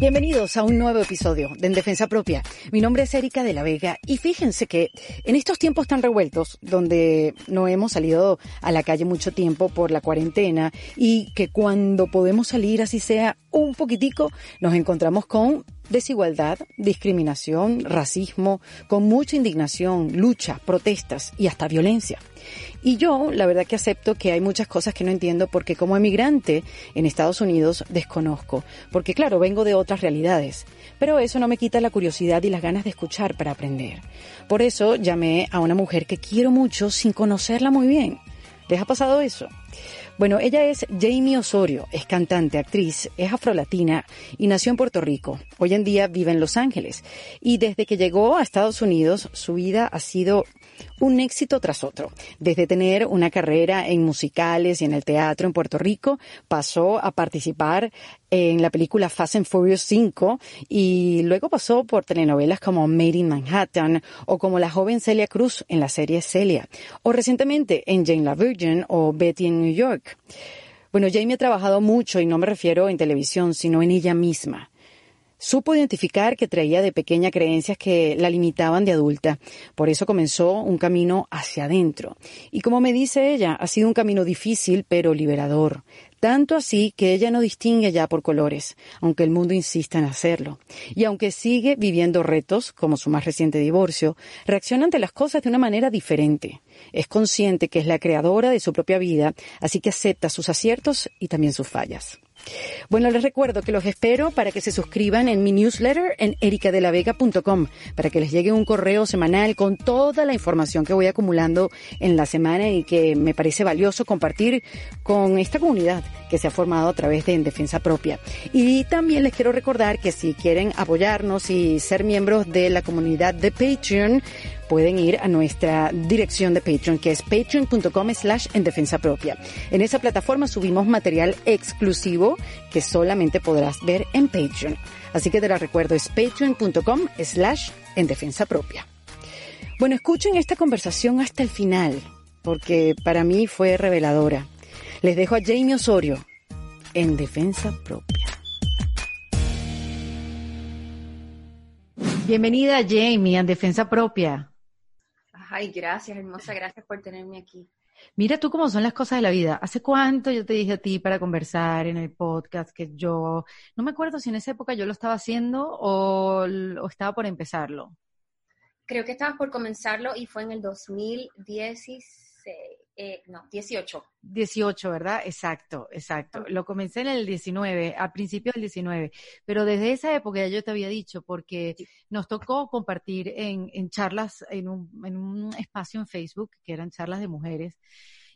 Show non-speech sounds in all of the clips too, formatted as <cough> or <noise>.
Bienvenidos a un nuevo episodio de En Defensa Propia. Mi nombre es Erika de la Vega y fíjense que en estos tiempos tan revueltos, donde no hemos salido a la calle mucho tiempo por la cuarentena y que cuando podemos salir así sea un poquitico, nos encontramos con desigualdad, discriminación, racismo, con mucha indignación, lucha, protestas y hasta violencia. Y yo, la verdad que acepto que hay muchas cosas que no entiendo porque como emigrante en Estados Unidos desconozco, porque claro, vengo de otras realidades. Pero eso no me quita la curiosidad y las ganas de escuchar para aprender. Por eso llamé a una mujer que quiero mucho sin conocerla muy bien. ¿Les ha pasado eso? Bueno, ella es Jamie Osorio, es cantante, actriz, es afrolatina y nació en Puerto Rico. Hoy en día vive en Los Ángeles y desde que llegó a Estados Unidos su vida ha sido un éxito tras otro. Desde tener una carrera en musicales y en el teatro en Puerto Rico, pasó a participar en la película Fast and Furious 5 y luego pasó por telenovelas como Made in Manhattan o como la joven Celia Cruz en la serie Celia o recientemente en Jane la Virgin o Betty en New York. Bueno, Jamie ha trabajado mucho y no me refiero en televisión, sino en ella misma. Supo identificar que traía de pequeña creencias que la limitaban de adulta. Por eso comenzó un camino hacia adentro. Y como me dice ella, ha sido un camino difícil pero liberador. Tanto así que ella no distingue ya por colores, aunque el mundo insista en hacerlo. Y aunque sigue viviendo retos, como su más reciente divorcio, reacciona ante las cosas de una manera diferente. Es consciente que es la creadora de su propia vida, así que acepta sus aciertos y también sus fallas. Bueno, les recuerdo que los espero para que se suscriban en mi newsletter en ericadelavega.com, para que les llegue un correo semanal con toda la información que voy acumulando en la semana y que me parece valioso compartir con esta comunidad que se ha formado a través de En Defensa Propia. Y también les quiero recordar que si quieren apoyarnos y ser miembros de la comunidad de Patreon, pueden ir a nuestra dirección de Patreon, que es patreon.com slash en defensa propia. En esa plataforma subimos material exclusivo que solamente podrás ver en Patreon. Así que te la recuerdo, es patreon.com slash en defensa propia. Bueno, escuchen esta conversación hasta el final, porque para mí fue reveladora. Les dejo a Jamie Osorio en defensa propia. Bienvenida Jamie en defensa propia. Ay, gracias, hermosa, gracias por tenerme aquí. Mira tú cómo son las cosas de la vida. ¿Hace cuánto yo te dije a ti para conversar en el podcast que yo, no me acuerdo si en esa época yo lo estaba haciendo o, o estaba por empezarlo? Creo que estabas por comenzarlo y fue en el 2016. Eh, no, 18. 18, ¿verdad? Exacto, exacto. Lo comencé en el 19, al principio del 19, pero desde esa época ya yo te había dicho, porque nos tocó compartir en, en charlas, en un, en un espacio en Facebook, que eran charlas de mujeres,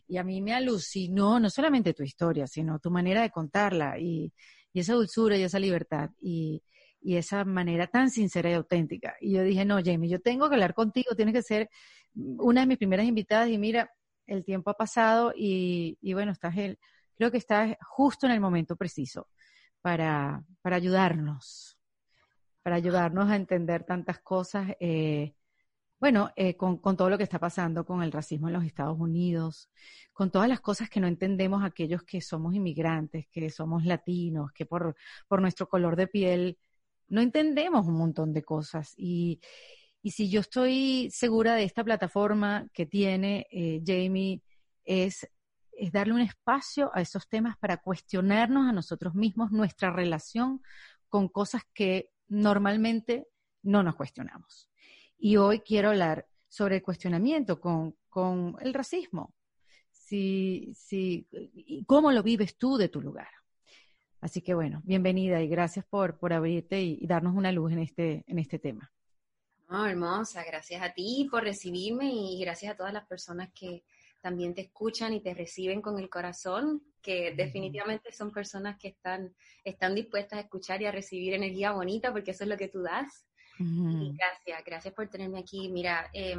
y a mí me alucinó no solamente tu historia, sino tu manera de contarla y, y esa dulzura y esa libertad y, y esa manera tan sincera y auténtica. Y yo dije, no, Jamie, yo tengo que hablar contigo, tienes que ser una de mis primeras invitadas y mira, el tiempo ha pasado y, bueno, estás el, creo que estás justo en el momento preciso para, para ayudarnos, para ayudarnos a entender tantas cosas, eh, bueno, eh, con, con, todo lo que está pasando con el racismo en los Estados Unidos, con todas las cosas que no entendemos aquellos que somos inmigrantes, que somos latinos, que por, por nuestro color de piel no entendemos un montón de cosas. Y, y si yo estoy segura de esta plataforma que tiene eh, Jamie, es, darle un espacio a esos temas para cuestionarnos a nosotros mismos nuestra relación con cosas que normalmente no nos cuestionamos. Y hoy quiero hablar sobre el cuestionamiento con, el racismo. Si, si, ¿Cómo lo vives tú de tu lugar? Así que bueno, bienvenida y gracias por, abrirte y, darnos una luz en este, en este tema. No, hermosa, gracias a ti por recibirme y gracias a todas las personas que también te escuchan y te reciben con el corazón, que definitivamente son personas que están, están dispuestas a escuchar y a recibir energía bonita, porque eso es lo que tú das. Y gracias, gracias por tenerme aquí. Mira, eh,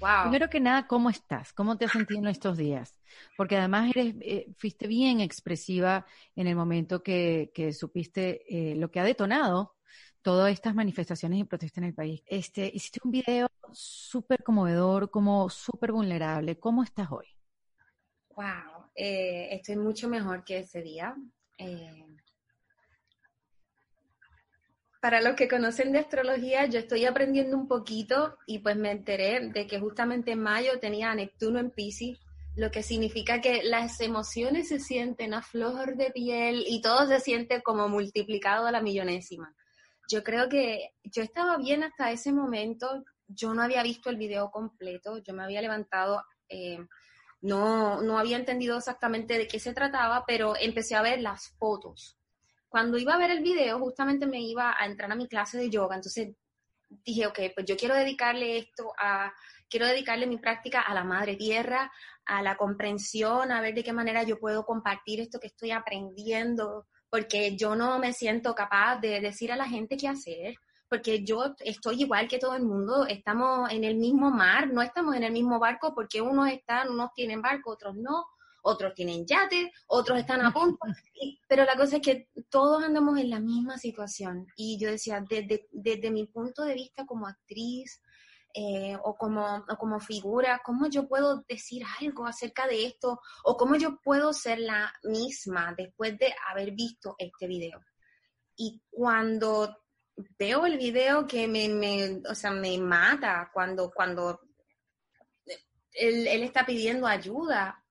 wow. Primero que nada, ¿cómo estás? ¿Cómo te has sentido en estos días? Porque además eres, eh, fuiste bien expresiva en el momento que, que supiste eh, lo que ha detonado todas estas manifestaciones y protestas en el país. Este, hiciste un video súper conmovedor, como súper vulnerable. ¿Cómo estás hoy? Wow, eh, estoy mucho mejor que ese día. Eh, para los que conocen de astrología, yo estoy aprendiendo un poquito y pues me enteré de que justamente en mayo tenía a Neptuno en Pisces, lo que significa que las emociones se sienten a flor de piel y todo se siente como multiplicado a la millonésima. Yo creo que yo estaba bien hasta ese momento, yo no había visto el video completo, yo me había levantado, eh, no, no había entendido exactamente de qué se trataba, pero empecé a ver las fotos. Cuando iba a ver el video, justamente me iba a entrar a mi clase de yoga, entonces dije, ok, pues yo quiero dedicarle esto a, quiero dedicarle mi práctica a la madre tierra, a la comprensión, a ver de qué manera yo puedo compartir esto que estoy aprendiendo, porque yo no me siento capaz de decir a la gente qué hacer, porque yo estoy igual que todo el mundo, estamos en el mismo mar, no estamos en el mismo barco porque unos están, unos tienen barco, otros no, otros tienen yate, otros están a punto, <laughs> pero la cosa es que todos andamos en la misma situación. Y yo decía, desde, desde mi punto de vista como actriz eh, o, como, como figura, ¿cómo yo puedo decir algo acerca de esto? ¿O cómo yo puedo ser la misma después de haber visto este video? Y cuando veo el video que me, me o sea, me mata, cuando, cuando él, él está pidiendo ayuda,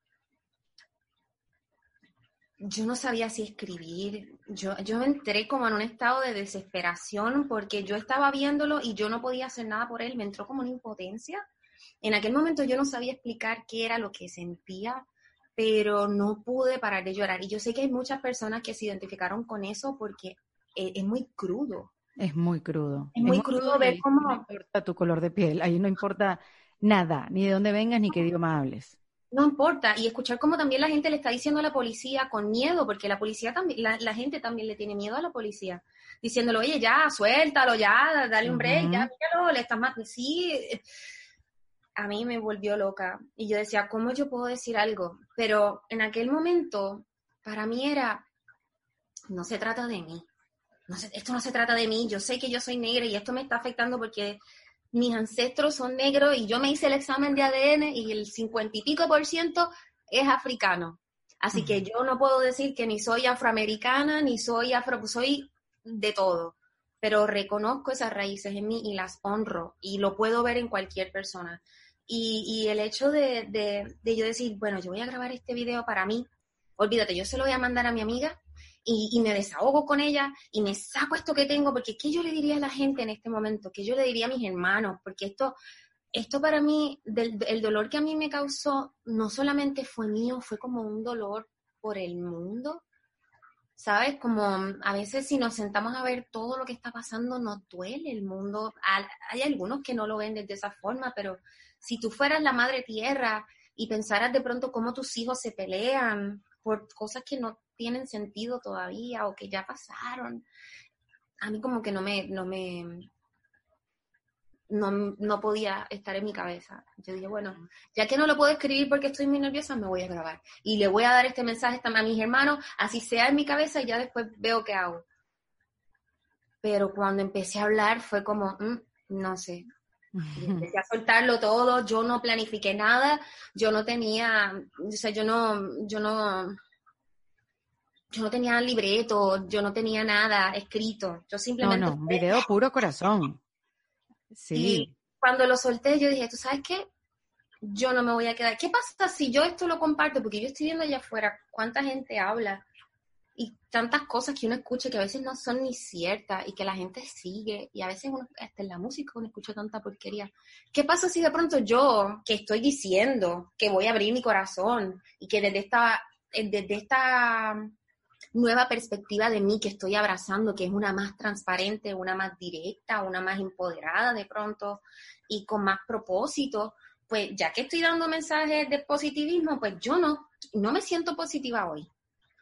yo no sabía si escribir. Yo, yo entré como en un estado de desesperación porque yo estaba viéndolo y yo no podía hacer nada por él. Me entró como una impotencia. En aquel momento yo no sabía explicar qué era lo que sentía, pero no pude parar de llorar. Y yo sé que hay muchas personas que se identificaron con eso porque e, es, muy crudo. Es muy crudo. Es, muy, crudo, ver cómo... No importa tu color de piel, ahí no importa nada, ni de dónde vengas, ni qué idioma hables no importa. Y escuchar cómo también la gente le está diciendo a la policía con miedo, porque la policía también, la, gente también le tiene miedo a la policía, diciéndolo, oye, ya, suéltalo, ya, dale un break, ya, míralo, le estás matando. Sí, a mí me volvió loca. Y yo decía, ¿cómo yo puedo decir algo? Pero en aquel momento, para mí era, no se trata de mí. No esto no se trata de mí. Yo sé que yo soy negra y esto me está afectando porque mis ancestros son negros y yo me hice el examen de ADN y el cincuenta y pico por ciento es africano. Así que yo no puedo decir que ni soy afroamericana, ni soy afro, soy de todo. Pero reconozco esas raíces en mí y las honro y lo puedo ver en cualquier persona. Y, el hecho de, de yo decir, bueno, yo voy a grabar este video para mí, olvídate, yo se lo voy a mandar a mi amiga y, me desahogo con ella y me saco esto que tengo, porque ¿qué yo le diría a la gente en este momento? ¿Qué yo le diría a mis hermanos? Porque esto, esto para mí, el dolor que a mí me causó, no solamente fue mío, fue como un dolor por el mundo. ¿Sabes? Como a veces si nos sentamos a ver todo lo que está pasando, nos duele el mundo. Hay algunos que no lo ven de esa forma, pero si tú fueras la madre tierra y pensaras de pronto cómo tus hijos se pelean por cosas que no tienen sentido todavía o que ya pasaron. A mí como que no me, no me, no, podía estar en mi cabeza. Yo dije, bueno, ya que no lo puedo escribir porque estoy muy nerviosa, me voy a grabar. Y le voy a dar este mensaje a mis hermanos, así sea en mi cabeza y ya después veo qué hago. Pero cuando empecé a hablar fue como, mm, no sé. <laughs> empecé a soltarlo todo, yo no planifiqué nada, yo no tenía, o sea, yo no, yo no, yo no tenía libreto, yo no tenía nada escrito, yo simplemente... No, no, un video puro corazón. Sí. Y cuando lo solté, yo dije, ¿tú sabes qué? Yo no me voy a quedar. ¿Qué pasa si yo esto lo comparto? Porque yo estoy viendo allá afuera cuánta gente habla y tantas cosas que uno escucha que a veces no son ni ciertas y que la gente sigue y a veces uno, hasta en la música uno escucha tanta porquería. ¿Qué pasa si de pronto yo, que estoy diciendo que voy a abrir mi corazón y que desde esta, desde esta nueva perspectiva de mí que estoy abrazando, que es una más transparente, una más directa, una más empoderada de pronto y con más propósito, pues ya que estoy dando mensajes de positivismo, pues yo no, no me siento positiva hoy.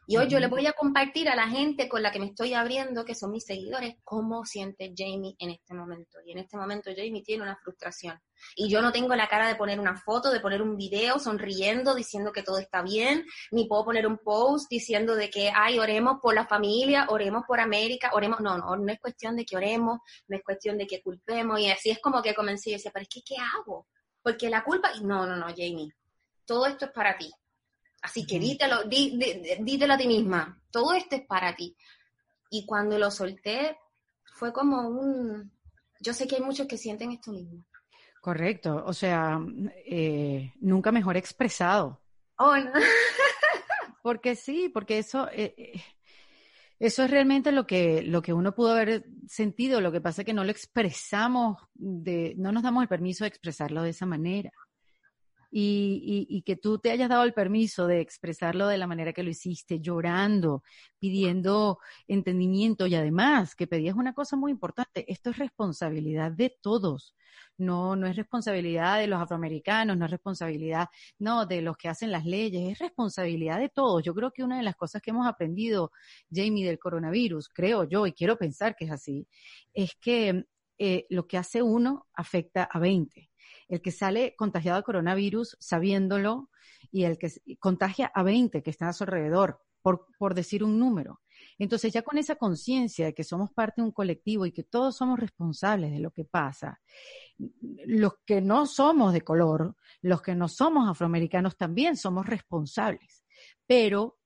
Y hoy yo le voy a compartir a la gente con la que me estoy abriendo, que son mis seguidores, cómo siente Jamie en este momento. Y en este momento Jamie tiene una frustración. Y yo no tengo la cara de poner una foto, de poner un video sonriendo, diciendo que todo está bien, ni puedo poner un post diciendo de que, ay, oremos por la familia, oremos por América, oremos. No, no, no es cuestión de que oremos, no es cuestión de que culpemos. Y así es como que comencé y decía, pero es que, ¿qué hago? Porque la culpa, no, no, no, Jamie, todo esto es para ti Así que dítelo, dítelo a ti misma, todo esto es para ti. Y cuando lo solté, fue como un, yo sé que hay muchos que sienten esto mismo. Correcto, o sea, eh, nunca mejor expresado. Oh, no. <laughs> porque sí, porque eso, eh, eh, eso es realmente lo que, lo que uno pudo haber sentido. Lo que pasa es que no lo expresamos, de, no nos damos el permiso de expresarlo de esa manera y, que tú te hayas dado el permiso de expresarlo de la manera que lo hiciste, llorando, pidiendo entendimiento y además que pedías una cosa muy importante, esto es responsabilidad de todos. No, no es responsabilidad de los afroamericanos, no es responsabilidad, no, de los que hacen las leyes, es responsabilidad de todos. Yo creo que una de las cosas que hemos aprendido, Jamie, del coronavirus, creo yo, y quiero pensar que es así, es que eh, lo que hace uno afecta a 20 el que sale contagiado de coronavirus sabiéndolo y el que contagia a 20 que están a su alrededor, por, por decir un número. Entonces ya con esa conciencia de que somos parte de un colectivo y que todos somos responsables de lo que pasa, los que no somos de color, los que no somos afroamericanos también somos responsables, pero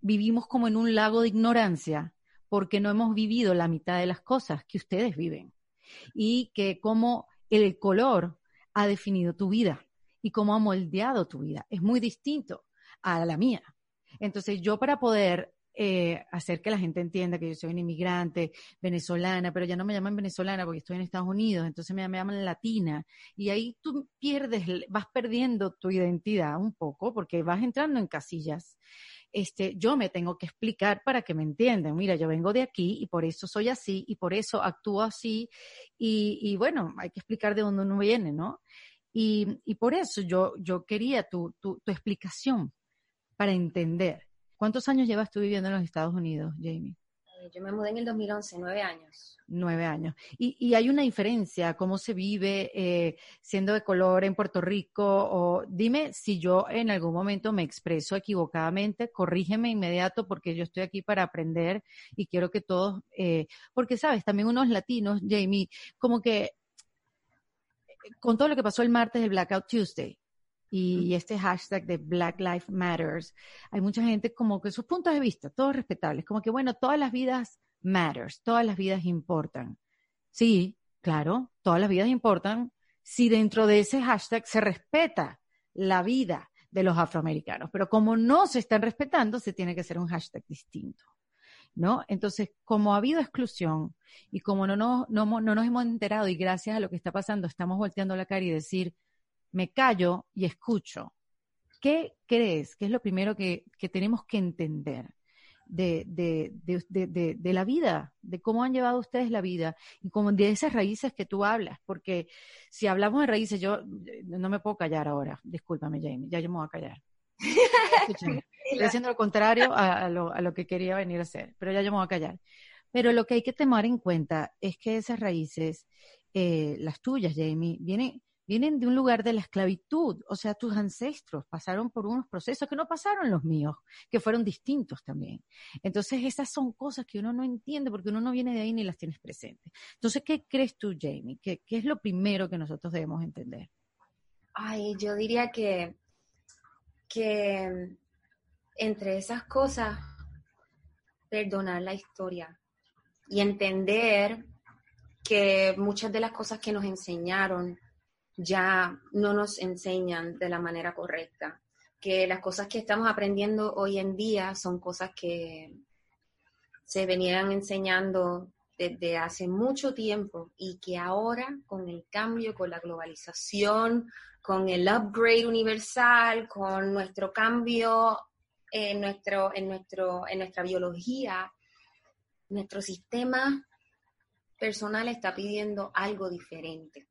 vivimos como en un lago de ignorancia porque no hemos vivido la mitad de las cosas que ustedes viven y que como el color ha definido tu vida y cómo ha moldeado tu vida. Es muy distinto a la mía. Entonces yo para poder eh, hacer que la gente entienda que yo soy una inmigrante venezolana, pero ya no me llaman venezolana porque estoy en Estados Unidos, entonces me, me llaman latina. Y ahí tú pierdes, vas perdiendo tu identidad un poco porque vas entrando en casillas. Este, yo me tengo que explicar para que me entiendan. Mira, yo vengo de aquí y por eso soy así y por eso actúo así. Y, y bueno, hay que explicar de dónde uno viene, ¿no? Y, y por eso yo, yo quería tu, tu, tu explicación para entender. ¿Cuántos años llevas tú viviendo en los Estados Unidos, Jamie? Eh, yo me mudé en el 2011, nueve años. Nueve años. Y, y hay una diferencia, cómo se vive eh, siendo de color en Puerto Rico. O dime si yo en algún momento me expreso equivocadamente, corrígeme inmediato porque yo estoy aquí para aprender y quiero que todos, eh, porque sabes, también unos latinos, Jamie, como que con todo lo que pasó el martes del Blackout Tuesday, y este hashtag de Black Lives Matters, hay mucha gente como que sus puntos de vista, todos respetables, como que bueno, todas las vidas matters, todas las vidas importan. Sí, claro, todas las vidas importan si dentro de ese hashtag se respeta la vida de los afroamericanos, pero como no se están respetando, se tiene que hacer un hashtag distinto. ¿No? Entonces, como ha habido exclusión y como no, no, no, no nos hemos enterado y gracias a lo que está pasando estamos volteando la cara y decir, me callo y escucho. ¿Qué crees que es lo primero que, tenemos que entender de, de, la vida, de cómo han llevado ustedes la vida y como de esas raíces que tú hablas? Porque si hablamos de raíces, yo no me puedo callar ahora. Discúlpame, Jamie, ya yo me voy a callar. <laughs> Estoy haciendo lo contrario a, lo, que quería venir a hacer, pero ya yo me voy a callar. Pero lo que hay que tomar en cuenta es que esas raíces, eh, las tuyas, Jamie, vienen vienen de un lugar de la esclavitud, o sea, tus ancestros pasaron por unos procesos que no pasaron los míos, que fueron distintos también. Entonces, esas son cosas que uno no entiende porque uno no viene de ahí ni las tienes presentes. Entonces, ¿qué crees tú, Jamie? ¿Qué, qué es lo primero que nosotros debemos entender? Ay, yo diría que, que entre esas cosas, perdonar la historia y entender que muchas de las cosas que nos enseñaron ya no nos enseñan de la manera correcta, que las cosas que estamos aprendiendo hoy en día son cosas que se venían enseñando desde hace mucho tiempo y que ahora con el cambio, con la globalización, con el upgrade universal, con nuestro cambio en, nuestro, en, nuestro, en nuestra biología, nuestro sistema personal está pidiendo algo diferente.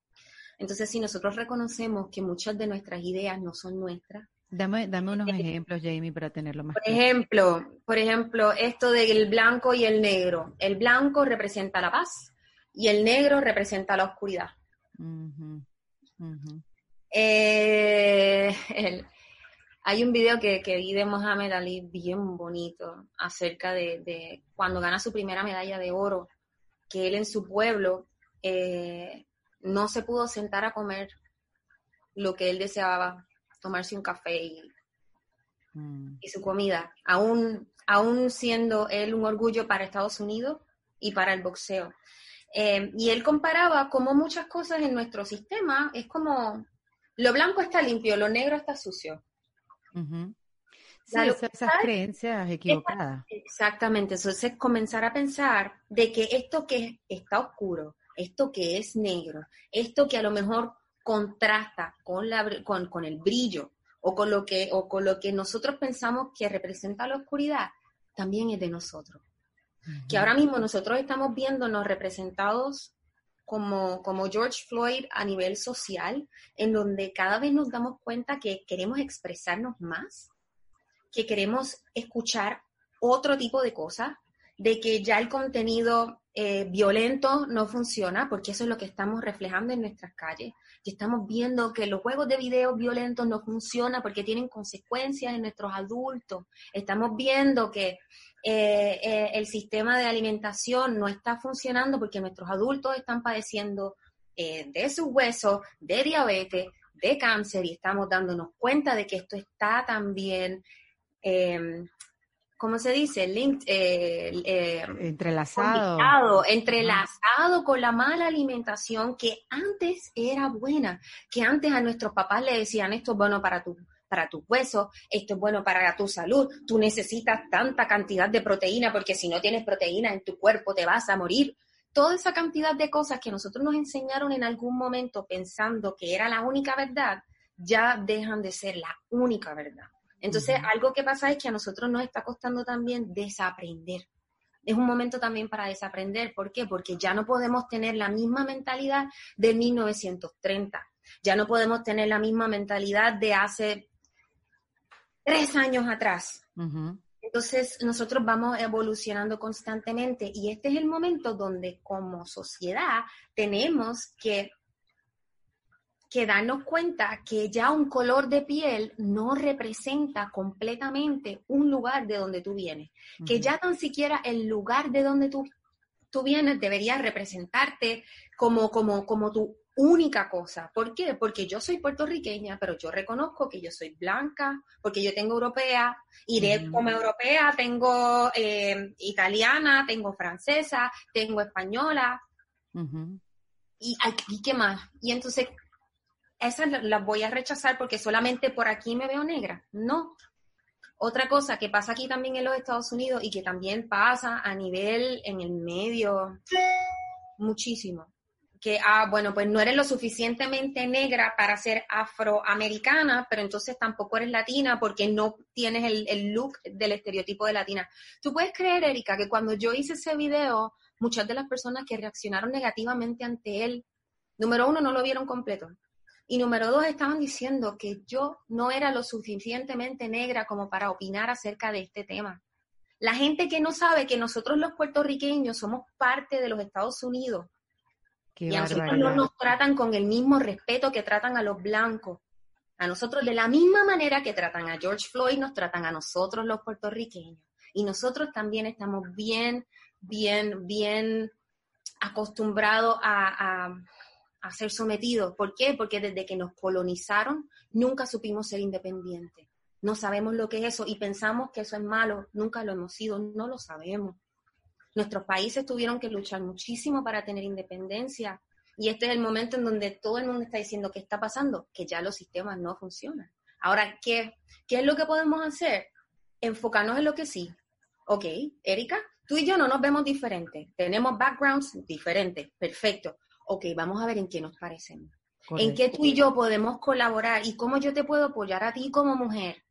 Entonces, si nosotros reconocemos que muchas de nuestras ideas no son nuestras, Dame, dame unos ejemplos, Jamie, para tenerlo más. Por ejemplo, por ejemplo, esto del blanco y el negro. El blanco representa la paz y el negro representa la oscuridad. Eh, hay un video que, vi de Mohamed Ali bien bonito acerca de, cuando gana su primera medalla de oro, que él en su pueblo eh, no se pudo sentar a comer lo que él deseaba, tomarse un café y, mm. su comida, aún, aún siendo él un orgullo para Estados Unidos y para el boxeo. Eh, y él comparaba cómo muchas cosas en nuestro sistema es como lo blanco está limpio, lo negro está sucio. Sí, esas creencias equivocadas. Exactamente, entonces comenzar a pensar de que esto que está oscuro, esto que es negro, esto que a lo mejor contrasta con, la, con, con el brillo o con, lo que, o con lo que nosotros pensamos que representa la oscuridad, también es de nosotros. Que ahora mismo nosotros estamos viéndonos representados como, como George Floyd a nivel social, en donde cada vez nos damos cuenta que queremos expresarnos más, que queremos escuchar otro tipo de cosas, de que ya el contenido eh, violento no funciona, porque eso es lo que estamos reflejando en nuestras calles. Estamos viendo que los juegos de video violentos no funcionan porque tienen consecuencias en nuestros adultos. Estamos viendo que eh, eh, el sistema de alimentación no está funcionando porque nuestros adultos están padeciendo de sus huesos, de diabetes, de cáncer y estamos dándonos cuenta de que esto está también eh, ¿cómo se dice? Eh, eh, entrelazado. entrelazado con la mala alimentación que antes era buena, que antes a nuestros papás le decían esto es bueno para tu para tus huesos, esto es bueno para tu salud, tú necesitas tanta cantidad de proteína porque si no tienes proteína en tu cuerpo te vas a morir. Toda esa cantidad de cosas que nosotros nos enseñaron en algún momento pensando que era la única verdad, ya dejan de ser la única verdad. Entonces, algo que pasa es que a nosotros nos está costando también desaprender. Es un momento también para desaprender. ¿Por qué? Porque ya no podemos tener la misma mentalidad de 1930. Ya no podemos tener la misma mentalidad de hace tres años atrás. Entonces, nosotros vamos evolucionando constantemente y este es el momento donde como sociedad tenemos que que darnos cuenta que ya un color de piel no representa completamente un lugar de donde tú vienes, que ya tan siquiera el lugar de donde tú, tú vienes debería representarte como, como, como tu única cosa. ¿Por qué? Porque yo soy puertorriqueña, pero yo reconozco que yo soy blanca, porque yo tengo europea, y de, como europea tengo eh, italiana, tengo francesa, tengo española, y, y qué más. Y entonces esas las voy a rechazar porque solamente por aquí me veo negra. No. Otra cosa que pasa aquí también en los Estados Unidos y que también pasa a nivel en el medio muchísimo. Que, ah, bueno, pues no eres lo suficientemente negra para ser afroamericana, pero entonces tampoco eres latina porque no tienes el, el look del estereotipo de latina. Tú puedes creer, Erika, que cuando yo hice ese video, muchas de las personas que reaccionaron negativamente ante él, número uno, no lo vieron completo. Y número dos, estaban diciendo que yo no era lo suficientemente negra como para opinar acerca de este tema. La gente que no sabe que nosotros los puertorriqueños somos parte de los Estados Unidos y a nosotros no nos tratan con el mismo respeto que tratan a los blancos. A nosotros de la misma manera que tratan a George Floyd, nos tratan a nosotros los puertorriqueños. Y nosotros también estamos bien, bien, bien acostumbrados a a ser sometidos. ¿Por qué? Porque desde que nos colonizaron nunca supimos ser independientes. No sabemos lo que es eso y pensamos que eso es malo. Nunca lo hemos sido, no lo sabemos. Nuestros países tuvieron que luchar muchísimo para tener independencia y este es el momento en donde todo el mundo está diciendo qué está pasando, que ya los sistemas no funcionan. Ahora, ¿qué, qué es lo que podemos hacer? Enfocarnos en lo que sí. Ok, Erika, tú y yo no nos vemos diferentes, tenemos backgrounds diferentes, perfecto ok, vamos a ver en qué nos parecemos. En qué tú y yo podemos colaborar y cómo yo te puedo apoyar a ti como mujer,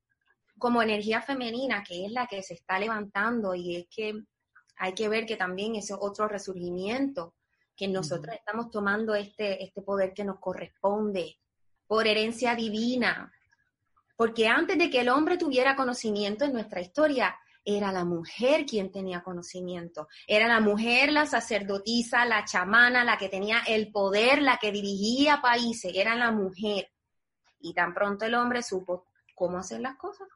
como energía femenina, que es la que se está levantando y es que hay que ver que también es otro resurgimiento, que nosotros estamos tomando este, este poder que nos corresponde por herencia divina. Porque antes de que el hombre tuviera conocimiento en nuestra historia, era la mujer quien tenía conocimiento, era la mujer, la sacerdotisa, la chamana, la que tenía el poder, la que dirigía países, era la mujer. Y tan pronto el hombre supo cómo hacer las cosas,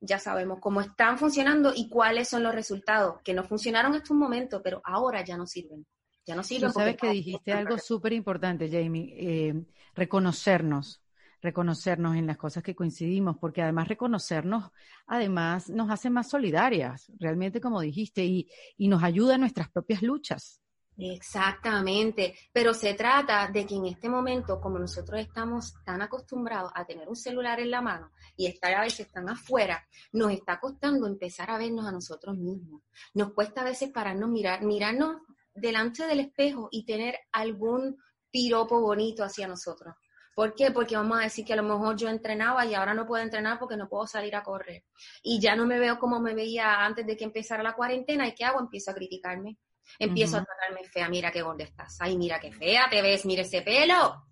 ya sabemos cómo están funcionando y cuáles son los resultados, que no funcionaron en estos momentos, pero ahora ya no sirven. Ya no sirven. Tú sabes que dijiste algo súper importante, Jamie, eh, reconocernos reconocernos en las cosas que coincidimos, porque además reconocernos, además nos hace más solidarias, realmente como dijiste, y, y nos ayuda en nuestras propias luchas. Exactamente, pero se trata de que en este momento, como nosotros estamos tan acostumbrados a tener un celular en la mano y estar a veces tan afuera, nos está costando empezar a vernos a nosotros mismos. Nos cuesta a veces pararnos, mirar, mirarnos delante del espejo y tener algún piropo bonito hacia nosotros. ¿Por qué? Porque vamos a decir que a lo mejor yo entrenaba y ahora no puedo entrenar porque no puedo salir a correr. Y ya no me veo como me veía antes de que empezara la cuarentena. ¿Y qué hago? Empiezo a criticarme Empiezo a tratarme fea, mira qué gorda estás, ay, mira qué fea te ves, mire ese pelo.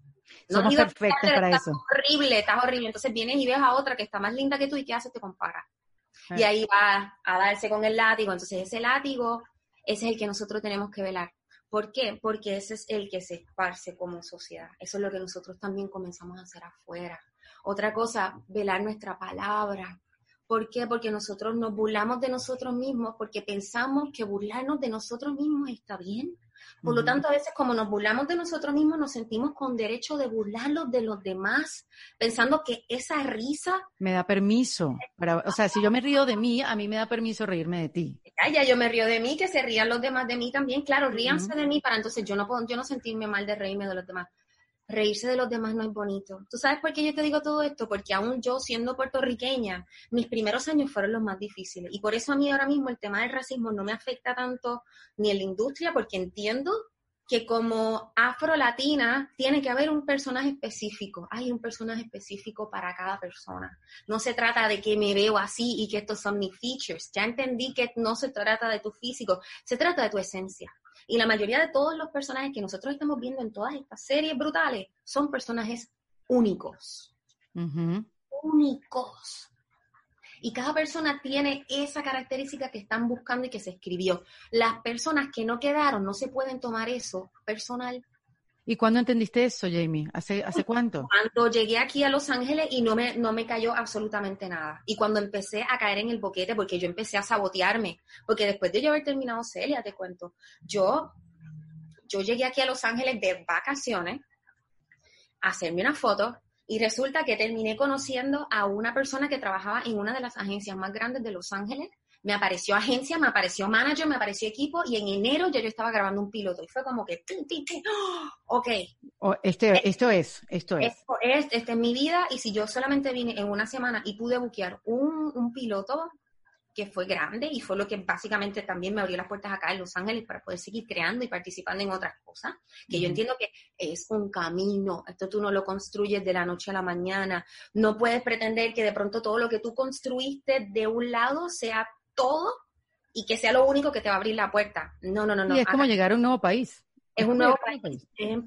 No Somos perfectos para eso. horrible, estás horrible. Entonces vienes y ves a otra que está más linda que tú y ¿qué haces? Te compara. Y ahí va a darse con el látigo. Entonces ese látigo, ese es el que nosotros tenemos que velar. ¿Por qué? Porque ese es el que se esparce como sociedad. Eso es lo que nosotros también comenzamos a hacer afuera. Otra cosa, velar nuestra palabra, ¿Por qué? Porque nosotros nos burlamos de nosotros mismos, porque pensamos que burlarnos de nosotros mismos está bien. Por lo tanto, a veces como nos burlamos de nosotros mismos, nos sentimos con derecho de burlarnos de los demás, pensando que esa risa... Me da permiso. Para, o sea, si yo me río de mí, a mí me da permiso reírme de ti. Ya, yo me río de mí, que se rían los demás de mí también. Claro, ríanse de mí para entonces yo no puedo, yo no sentirme mal de reírme de los demás reírse de los demás no es bonito. ¿Tú sabes por qué yo te digo todo esto? Porque aún yo, siendo puertorriqueña, mis primeros años fueron los más difíciles. Y por eso a mí ahora mismo el tema del racismo no me afecta tanto ni en la industria, porque entiendo que como afro-latina tiene que haber un personaje específico. Hay un personaje específico para cada persona. No se trata de que me veo así y que estos son mis features. Ya entendí que no se trata de tu físico, se trata de tu esencia. Y la mayoría de todos los personajes que nosotros estamos viendo en todas estas series brutales son personajes únicos. Únicos. Y cada persona tiene esa característica que están buscando y que se escribió. Las personas que no quedaron no se pueden tomar eso personal ¿Y cuándo entendiste eso, Jamie? ¿Hace, ¿Hace cuánto? Cuando llegué aquí a Los Ángeles y no me, no me cayó absolutamente nada. Y cuando empecé a caer en el boquete, porque yo empecé a sabotearme, porque después de yo haber terminado Celia, te cuento, yo, yo llegué aquí a Los Ángeles de vacaciones a hacerme una foto y resulta que terminé conociendo a una persona que trabajaba en una de las agencias más grandes de Los Ángeles me apareció agencia, me apareció manager, me apareció equipo y en enero ya yo estaba grabando un piloto y fue como que, ok. este, eh, esto es, esto es. Esto es, esta es mi vida y si yo solamente vine en una semana y pude buquear un, un piloto que fue grande y fue lo que básicamente también me abrió las puertas acá en Los Ángeles para poder seguir creando y participando en otras cosas, que yo entiendo que es un camino, esto tú no lo construyes de la noche a la mañana, no puedes pretender que de pronto todo lo que tú construiste de un lado sea todo y que sea lo único que te va a abrir la puerta. No, no, no, no. Y es como llegar a un nuevo país. Es un nuevo país. Em,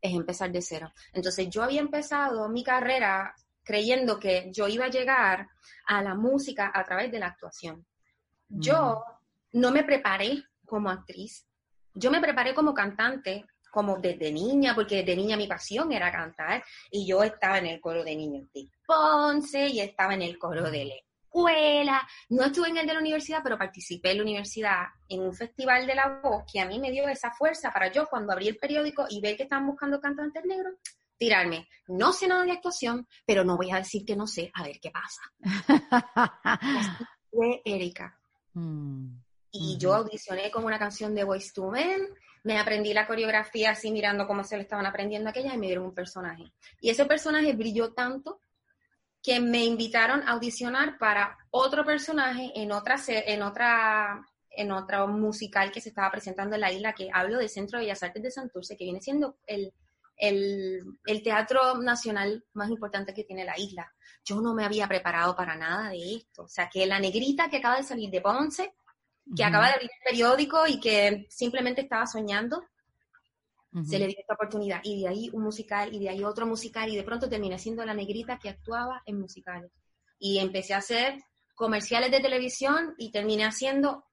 es, empezar de cero. Entonces yo había empezado mi carrera creyendo que yo iba a llegar a la música a través de la actuación. Yo mm. no me preparé como actriz. Yo me preparé como cantante como desde niña, porque desde niña mi pasión era cantar, y yo estaba en el coro de niños de Ponce, y estaba en el coro de Le escuela, no estuve en el de la universidad, pero participé en la universidad en un festival de la voz que a mí me dio esa fuerza para yo cuando abrí el periódico y ver que estaban buscando cantantes negros, tirarme. No sé nada de actuación, pero no voy a decir que no sé, a ver qué pasa. <laughs> Fue Erika. Mm, y yo audicioné como una canción de Voice to Men, me aprendí la coreografía así mirando cómo se le estaban aprendiendo aquellas y me dieron un personaje. Y ese personaje brilló tanto que me invitaron a audicionar para otro personaje en otra, en otra en otro musical que se estaba presentando en la isla, que hablo del Centro de Bellas Artes de Santurce, que viene siendo el, teatro nacional más importante que tiene la isla. Yo no me había preparado para nada de esto. O sea, que la negrita que acaba de salir de Ponce, que acaba de abrir el periódico y que simplemente estaba soñando, se le dio esta oportunidad. Y de ahí un musical, y de ahí otro musical, y de pronto terminé siendo la negrita que actuaba en musicales. Y empecé a hacer comerciales de televisión y terminé haciendo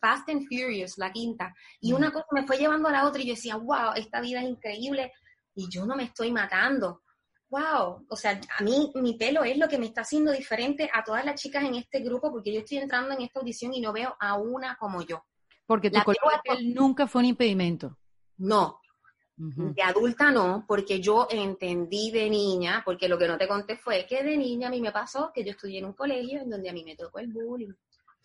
Fast and Furious, la quinta. Y una cosa me fue llevando a la otra y yo decía, wow, esta vida es increíble y yo no me estoy matando. Wow, o sea, a mí mi pelo es lo que me está haciendo diferente a todas las chicas en este grupo porque yo estoy entrando en esta audición y no veo a una como yo. Porque tu color de piel nunca fue un impedimento. No, De adulta no, porque yo entendí de niña, porque lo que no te conté fue que de niña a mí me pasó que yo estudié en un colegio en donde a mí me tocó el bullying.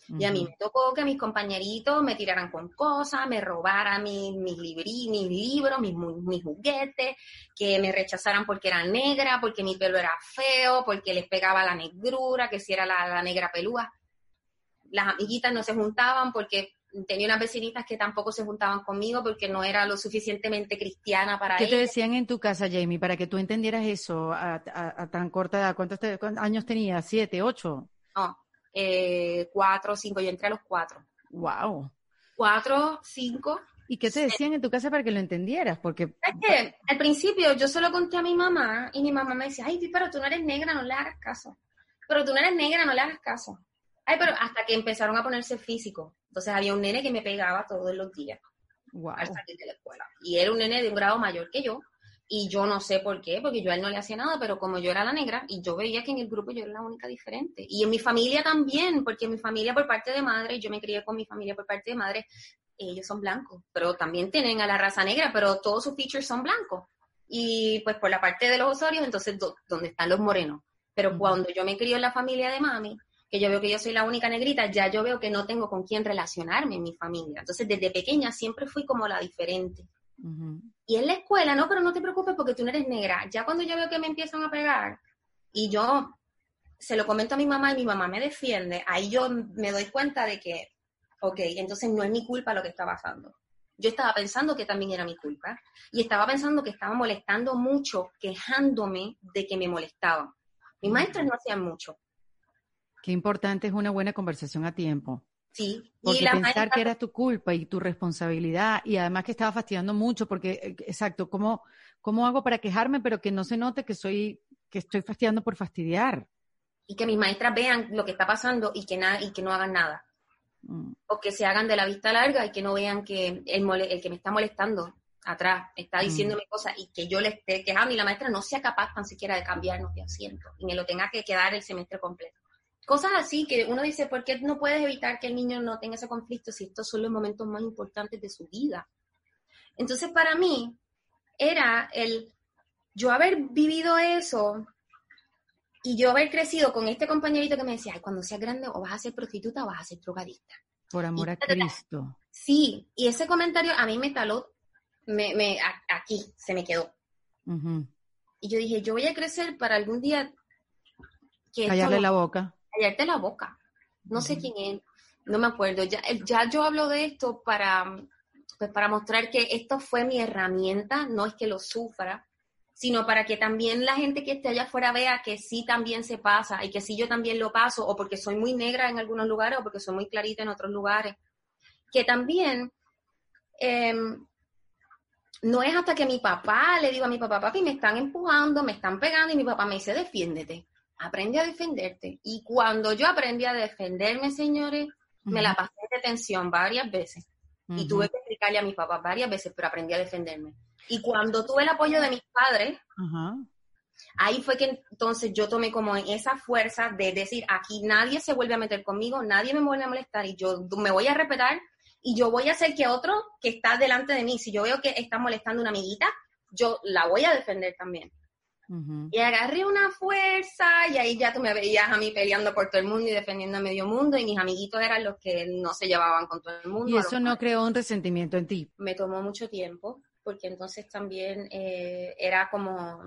Y a mí me tocó que mis compañeritos me tiraran con cosas, me robaran mis, mis, mis libros, mis, mis juguetes, que me rechazaran porque era negra, porque mi pelo era feo, porque les pegaba la negrura, que si era la, la negra pelúa. Las amiguitas no se juntaban porque tenía unas vecinitas que tampoco se juntaban conmigo porque no era lo suficientemente cristiana para ¿Qué te decían en tu casa, Jamie, para que tú entendieras eso a, tan corta edad? ¿Cuántos, años tenías? ¿Siete, ocho? No, eh, cuatro, cinco. Yo entré a los cuatro. Wow. Cuatro, cinco. ¿Y qué te decían en tu casa para que lo entendieras? Porque es que al principio yo solo conté a mi mamá y mi mamá me decía, ay, pero tú no eres negra, no le hagas caso. Pero tú no eres negra, no le hagas caso. Ay, pero hasta que empezaron a ponerse físico. Entonces había un nene que me pegaba todos los días wow. al salir de la escuela. Y era un nene de un grado mayor que yo. Y yo no sé por qué, porque yo a él no le hacía nada, pero como yo era la negra, y yo veía que en el grupo yo era la única diferente. Y en mi familia también, porque en mi familia por parte de madre, yo me crié con mi familia por parte de madre, ellos son blancos, pero también tienen a la raza negra, pero todos sus features son blancos. Y pues por la parte de los osorios, entonces, ¿dónde están los morenos? Pero cuando yo me crié en la familia de mami, que yo veo que yo soy la única negrita, ya yo veo que no tengo con quién relacionarme en mi familia. Entonces, desde pequeña siempre fui como la diferente. Y en la escuela, no, pero no te preocupes porque tú no eres negra. Ya cuando yo veo que me empiezan a pegar y yo se lo comento a mi mamá y mi mamá me defiende, ahí yo me doy cuenta de que, ok, entonces no es mi culpa lo que está pasando. Yo estaba pensando que también era mi culpa y estaba pensando que estaba molestando mucho, quejándome de que me molestaban. Mis maestras no hacían mucho, Qué importante es una buena conversación a tiempo. Sí. Porque y pensar que era tu culpa y tu responsabilidad y además que estaba fastidiando mucho porque, eh, exacto, ¿cómo, ¿cómo hago para quejarme pero que no se note que soy, que estoy fastidiando por fastidiar? Y que mis maestras vean lo que está pasando y que, nada y que no hagan nada. Mm. O que se hagan de la vista larga y que no vean que el, el que me está molestando atrás está mm. diciéndome cosas y que yo le esté quejando y la maestra no sea capaz tan siquiera de cambiarnos de asiento y me lo tenga que quedar el semestre completo. Cosas así que uno dice, ¿por qué no puedes evitar que el niño no tenga ese conflicto si estos son los momentos más importantes de su vida? Entonces, para mí, era el yo haber vivido eso y yo haber crecido con este compañerito que me decía, Ay, cuando seas grande o vas a ser prostituta o vas a ser drogadista. Por amor a Cristo. Sí, y ese comentario a mí me taló, me, me aquí se me quedó. Y yo dije, yo voy a crecer para algún día que callarle la boca callarte la boca. No sé quién es, no me acuerdo. Ya, ya yo hablo de esto para, pues para mostrar que esto fue mi herramienta, no es que lo sufra, sino para que también la gente que esté allá afuera vea que sí también se pasa y que sí yo también lo paso, o porque soy muy negra en algunos lugares o porque soy muy clarita en otros lugares. Que también em, no es hasta que mi papá le digo a mi papá, papi, me están empujando, me están pegando y mi papá me dice, defiéndete aprende a defenderte. Y cuando yo aprendí a defenderme, señores, me la pasé en detención varias veces. Y tuve que explicarle a mi papá varias veces, pero aprendí a defenderme. Y cuando tuve el apoyo de mis padres, ahí fue que entonces yo tomé como esa fuerza de decir, aquí nadie se vuelve a meter conmigo, nadie me vuelve a molestar y yo me voy a respetar y yo voy a hacer que otro que está delante de mí, si yo veo que está molestando a una amiguita, yo la voy a defender también. Y agarré una fuerza y ahí ya tú me veías a mí peleando por todo el mundo y defendiendo a medio mundo y mis amiguitos eran los que no se llevaban con todo el mundo. Y eso no creó un resentimiento en ti. Me tomó mucho tiempo porque entonces también eh, era como,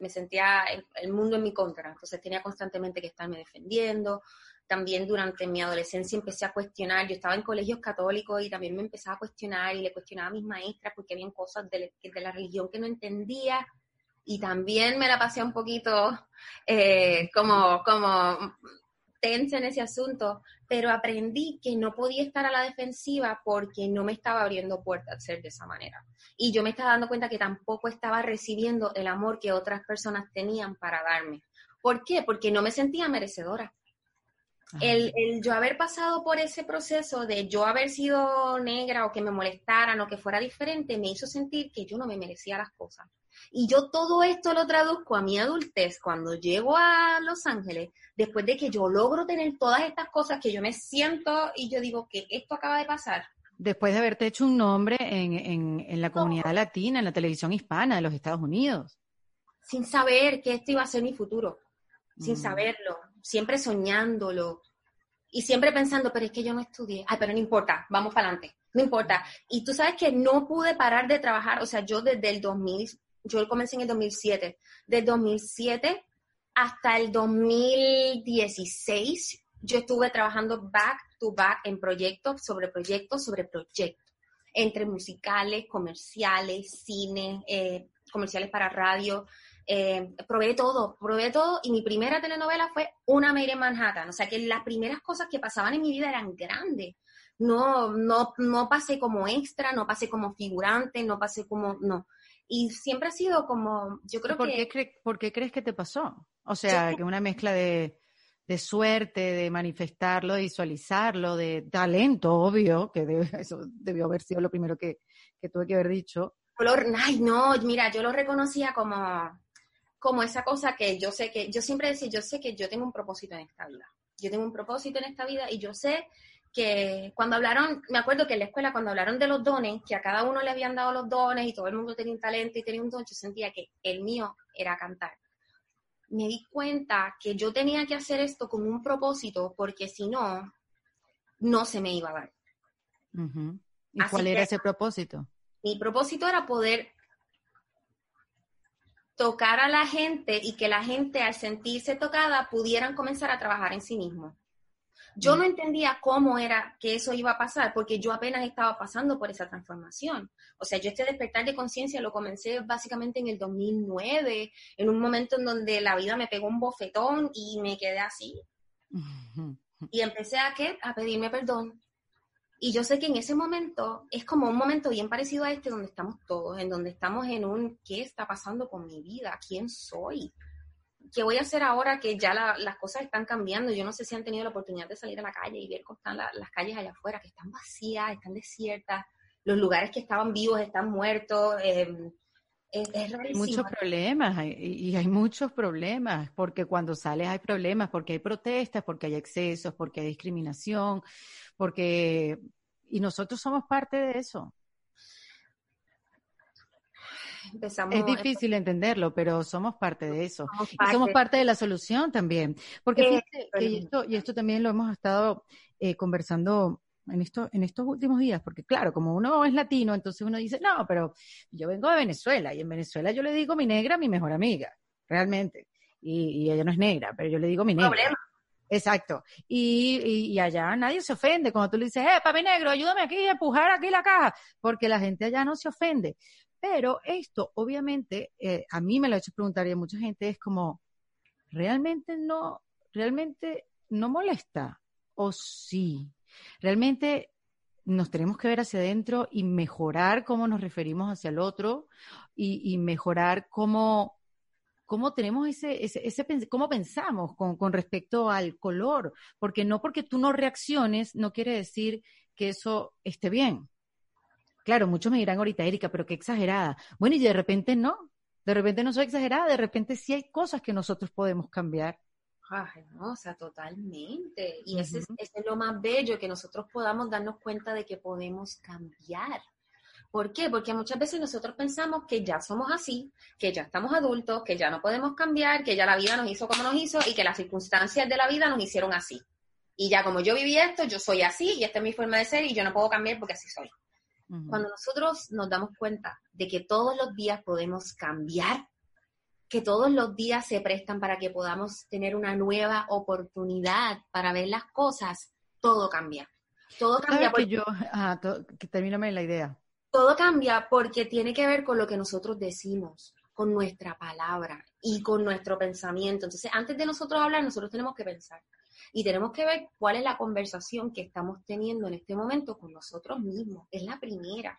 me sentía el, mundo en mi contra, entonces tenía constantemente que estarme defendiendo. También durante mi adolescencia empecé a cuestionar, yo estaba en colegios católicos y también me empezaba a cuestionar y le cuestionaba a mis maestras porque habían cosas de, de la religión que no entendía y también me la pasé un poquito eh, como, como tensa en ese asunto, pero aprendí que no podía estar a la defensiva porque no me estaba abriendo puertas ser de esa manera. Y yo me estaba dando cuenta que tampoco estaba recibiendo el amor que otras personas tenían para darme. ¿Por qué? Porque no me sentía merecedora. El, el, yo haber pasado por ese proceso de yo haber sido negra o que me molestaran o que fuera diferente me hizo sentir que yo no me merecía las cosas. Y yo todo esto lo traduzco a mi adultez cuando llego a Los Ángeles, después de que yo logro tener todas estas cosas que yo me siento y yo digo que esto acaba de pasar. Después de haberte hecho un nombre en, en, la comunidad latina, en la televisión hispana de los Estados Unidos. Sin saber que esto iba a ser mi futuro, sin mm. saberlo, siempre soñándolo y siempre pensando, pero es que yo no estudié. Ay, pero no importa, vamos para adelante, no importa. Y tú sabes que no pude parar de trabajar, o sea, yo desde el 2000, yo comencé en el 2007, desde 2007 hasta el 2016, yo estuve trabajando back to back en proyectos sobre proyectos sobre proyectos, entre musicales, comerciales, cine, eh, comerciales para radio. Eh, probé todo, probé todo y mi primera telenovela fue Una Made en Manhattan. O sea que las primeras cosas que pasaban en mi vida eran grandes. No, no, no pasé como extra, no pasé como figurante, no pasé como, no. Y siempre ha sido como, yo creo ¿Por que... Qué ¿Por qué crees que te pasó? O sea, que una mezcla de, de suerte, de manifestarlo, de visualizarlo, de talento, obvio, que <laughs> eso debió haber sido lo primero que, tuve que haber dicho. ay, no, mira, yo lo reconocía como, como esa cosa que yo sé que, yo siempre decía, yo sé que yo tengo un propósito en esta vida. Yo tengo un propósito en esta vida y yo sé que cuando hablaron, me acuerdo que en la escuela cuando hablaron de los dones, que a cada uno le habían dado los dones y todo el mundo tenía un talento y tenía un don, yo sentía que el mío era cantar me di cuenta que yo tenía que hacer esto con un propósito porque si no, no se me iba a dar. ¿Y cuál era ese propósito? Mi propósito era poder tocar a la gente y que la gente al sentirse tocada pudieran comenzar a trabajar en sí mismo. Yo no entendía cómo era que eso iba a pasar, porque yo apenas estaba pasando por esa transformación. O sea, yo este despertar de conciencia lo comencé básicamente en el 2009, en un momento en donde la vida me pegó un bofetón y me quedé así. Y empecé a, ¿qué? a pedirme perdón. Y yo sé que en ese momento es como un momento bien parecido a este donde estamos todos, en donde estamos en un, ¿qué está pasando con mi vida? ¿Quién soy? ¿qué voy a hacer ahora que ya las cosas están cambiando? Yo no sé si han tenido la oportunidad de salir a la calle y ver cómo están las calles allá afuera, que están vacías, están desiertas, los lugares que estaban vivos están muertos. Em, es, hay muchos problemas y hay muchos problemas, porque cuando sales hay problemas, porque hay protestas, porque hay excesos, porque hay discriminación, porque... Y nosotros somos parte de eso es difícil entenderlo, pero somos parte de eso. Y somos parte de la solución también. Porque y, esto, y esto también lo hemos estado eh, conversando en, esto, en estos últimos días, porque claro, como uno es latino, entonces uno dice, no, pero yo vengo de Venezuela y en Venezuela yo le digo mi negra mi mejor amiga, realmente. Y, ella no es negra, pero yo le digo mi negra. Problema. Exacto. Y, y, allá nadie se ofende cuando tú le dices, eh, papi negro, ayúdame aquí a empujar aquí la caja, porque la gente allá no se ofende. Pero esto, obviamente, eh, a mí me lo ha hecho preguntar y a mucha gente es como, ¿realmente no, realmente no molesta? ¿O sí? ¿Realmente nos tenemos que ver hacia adentro y mejorar cómo nos referimos hacia el otro y, mejorar cómo, cómo tenemos ese, ese, ese cómo pensamos con, con, respecto al color, porque no porque tú no reacciones no quiere decir que eso esté bien. Claro, muchos me dirán ahorita, Erika, pero qué exagerada. Bueno, y de repente no, de repente no soy exagerada, de repente sí hay cosas que nosotros podemos cambiar. Ay, no, o sea, totalmente. Y ese, es, lo más bello, que nosotros podamos darnos cuenta de que podemos cambiar. ¿Por qué? Porque muchas veces nosotros pensamos que ya somos así, que ya estamos adultos, que ya no podemos cambiar, que ya la vida nos hizo como nos hizo y que las circunstancias de la vida nos hicieron así. Y ya como yo viví esto, yo soy así y esta es mi forma de ser y yo no puedo cambiar porque así soy. Cuando nosotros nos damos cuenta de que todos los días podemos cambiar, que todos los días se prestan para que podamos tener una nueva oportunidad para ver las cosas, todo cambia. Todo cambia. Porque, yo, que termíname la idea. Todo cambia porque tiene que ver con lo que nosotros decimos, con nuestra palabra y con nuestro pensamiento. Entonces, antes de nosotros hablar, nosotros tenemos que pensar. Y tenemos que ver cuál es la conversación que estamos teniendo en este momento con nosotros mismos. Es la primera.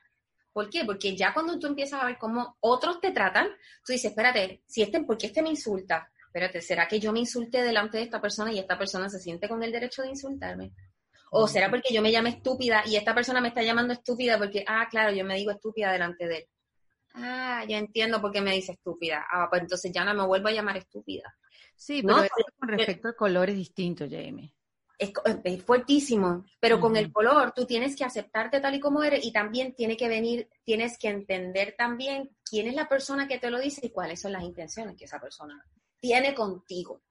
¿Por qué? Porque ya cuando tú empiezas a ver cómo otros te tratan, tú dices, espérate, si este, ¿por qué este me insulta? Espérate, ¿será que yo me insulté delante de esta persona y esta persona se siente con el derecho de insultarme? ¿O será porque yo me llame estúpida y esta persona me está llamando estúpida porque, ah, claro, yo me digo estúpida delante de él? Ah, ya entiendo por qué me dice estúpida. Ah, pues entonces ya no me vuelvo a llamar estúpida. Sí, pero con respecto al color es distinto, Jamie. es, fuertísimo, pero con el color tú tienes que aceptarte tal y como eres y también tiene que venir, tienes que entender también quién es la persona que te lo dice y cuáles son las intenciones que esa persona tiene contigo.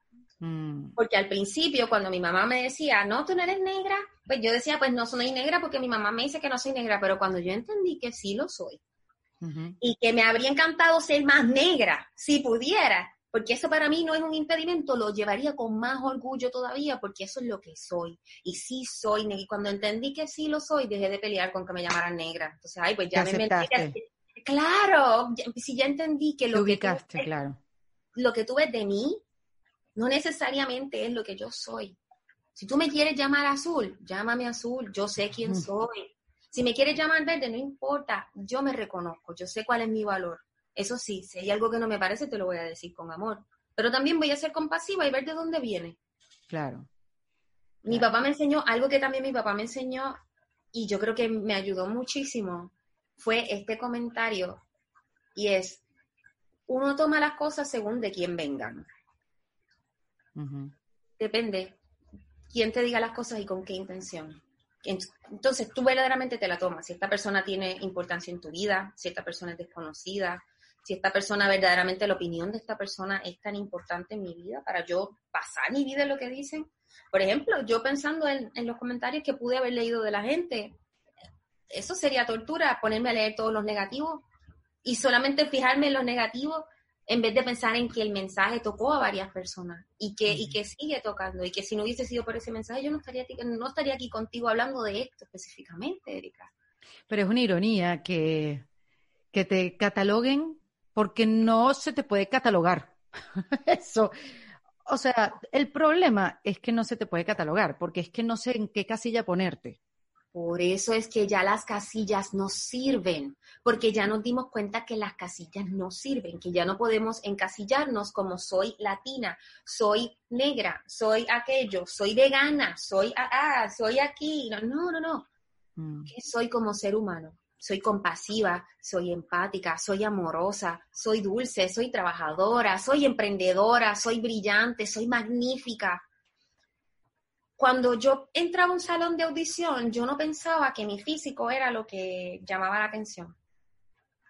Mm. Porque al principio, cuando mi mamá me decía, no, tú no eres negra, pues yo decía, pues no soy negra porque mi mamá me dice que no soy negra, pero cuando yo entendí que sí lo soy y que me habría encantado ser más negra, si pudiera, porque eso para mí no es un impedimento, lo llevaría con más orgullo todavía, porque eso es lo que soy. Y sí soy negra. Y cuando entendí que sí lo soy, dejé de pelear con que me llamaran negra. Entonces, ay, pues ya me Claro, si ya entendí que lo que, tú, claro. lo que tú ves de mí no necesariamente es lo que yo soy. Si tú me quieres llamar azul, llámame azul, yo sé quién soy. Si me quieres llamar verde, no importa, yo me reconozco, yo sé cuál es mi valor. Eso sí, si hay algo que no me parece, te lo voy a decir con amor. Pero también voy a ser compasiva y ver de dónde viene. Claro. Mi papá me enseñó algo que también mi papá me enseñó y yo creo que me ayudó muchísimo. Fue este comentario y es, uno toma las cosas según de quién vengan. Depende quién te diga las cosas y con qué intención. Entonces tú verdaderamente te la tomas. Si esta persona tiene importancia en tu vida, si esta persona es desconocida, si esta persona verdaderamente, la opinión de esta persona es tan importante en mi vida para yo pasar mi vida en lo que dicen. Por ejemplo, yo pensando en, los comentarios que pude haber leído de la gente, eso sería tortura, ponerme a leer todos los negativos y solamente fijarme en los negativos en vez de pensar en que el mensaje tocó a varias personas y que, y que sigue tocando y que si no hubiese sido por ese mensaje yo no estaría, no estaría aquí contigo hablando de esto específicamente, Erika. Pero es una ironía que, que te cataloguen porque no se te puede catalogar. <laughs> Eso. O sea, el problema es que no se te puede catalogar, porque es que no sé en qué casilla ponerte. Por eso es que ya las casillas no sirven, porque ya nos dimos cuenta que las casillas no sirven, que ya no podemos encasillarnos como soy latina, soy negra, soy aquello, soy vegana, soy ah, soy aquí. No, no, no, no. Mm. Que soy como ser humano soy compasiva, soy empática, soy amorosa, soy dulce, soy trabajadora, soy emprendedora, soy brillante, soy magnífica. Cuando yo entraba a un salón de audición, yo no pensaba que mi físico era lo que llamaba la atención.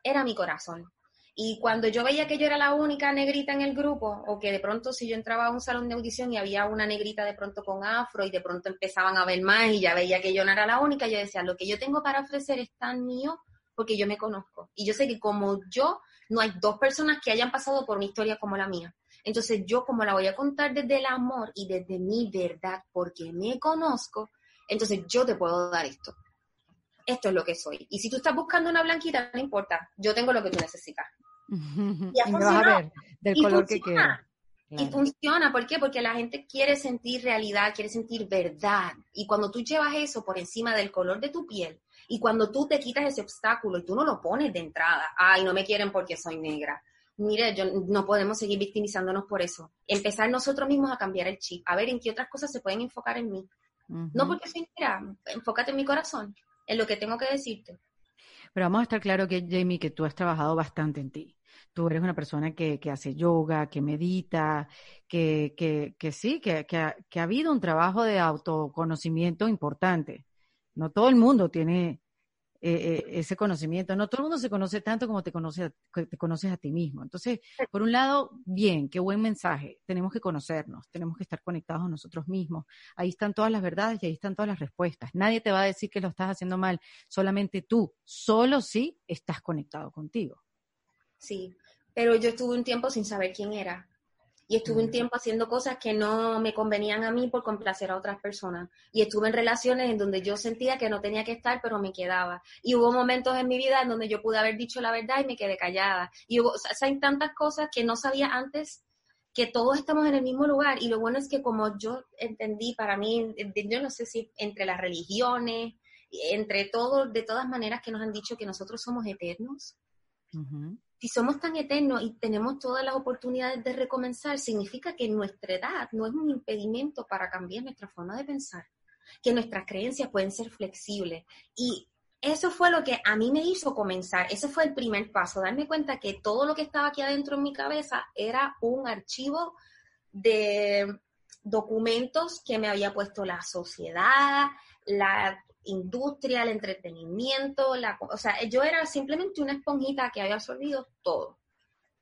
Era mi corazón. Y cuando yo veía que yo era la única negrita en el grupo, o que de pronto si yo entraba a un salón de audición y había una negrita de pronto con afro y de pronto empezaban a ver más y ya veía que yo no era la única, yo decía, lo que yo tengo para ofrecer es tan mío porque yo me conozco. Y yo sé que como yo, no hay dos personas que hayan pasado por una historia como la mía. Entonces yo como la voy a contar desde el amor y desde mi verdad, porque me conozco, entonces yo te puedo dar esto. Esto es lo que soy. Y si tú estás buscando una blanquita, no importa, yo tengo lo que tú necesitas. <laughs> Y, a del color que queda. Y funciona, ¿por qué? Porque la gente quiere sentir realidad, quiere sentir verdad. Y cuando tú llevas eso por encima del color de tu piel, y cuando tú te quitas ese obstáculo y tú no lo pones de entrada, ay, no me quieren porque soy negra. Mire, yo, no podemos seguir victimizándonos por eso. Empezar nosotros mismos a cambiar el chip, a ver en qué otras cosas se pueden enfocar en mí. No porque soy negra, enfócate en mi corazón, en lo que tengo que decirte. Pero vamos a estar claro que, Jamie, que tú has trabajado bastante en ti tú eres una persona que, hace yoga, que medita, que, que, sí, que, ha, que ha habido un trabajo de autoconocimiento importante. No todo el mundo tiene eh, eh, ese conocimiento. No todo el mundo se conoce tanto como te, conoce, te conoces a ti mismo. Entonces, por un lado, bien, qué buen mensaje. Tenemos que conocernos, tenemos que estar conectados a nosotros mismos. Ahí están todas las verdades y ahí están todas las respuestas. Nadie te va a decir que lo estás haciendo mal, solamente tú, solo si estás conectado contigo. Sí, pero yo estuve un tiempo sin saber quién era. Y estuve un tiempo haciendo cosas que no me convenían a mí por complacer a otras personas. Y estuve en relaciones en donde yo sentía que no tenía que estar, pero me quedaba. Y hubo momentos en mi vida en donde yo pude haber dicho la verdad y me quedé callada. Y hubo, o sea, hay tantas cosas que no sabía antes que todos estamos en el mismo lugar. Y lo bueno es que como yo entendí, para mí, yo no sé si entre las religiones, entre todos, de todas maneras que nos han dicho que nosotros somos eternos si somos tan eternos y tenemos todas las oportunidades de recomenzar, significa que nuestra edad no es un impedimento para cambiar nuestra forma de pensar, que nuestras creencias pueden ser flexibles. Y eso fue lo que a mí me hizo comenzar, ese fue el primer paso, darme cuenta que todo lo que estaba aquí adentro en mi cabeza era un archivo de documentos que me había puesto la sociedad, la industria, el entretenimiento, la, o sea, yo era simplemente una esponjita que había absorbido todo.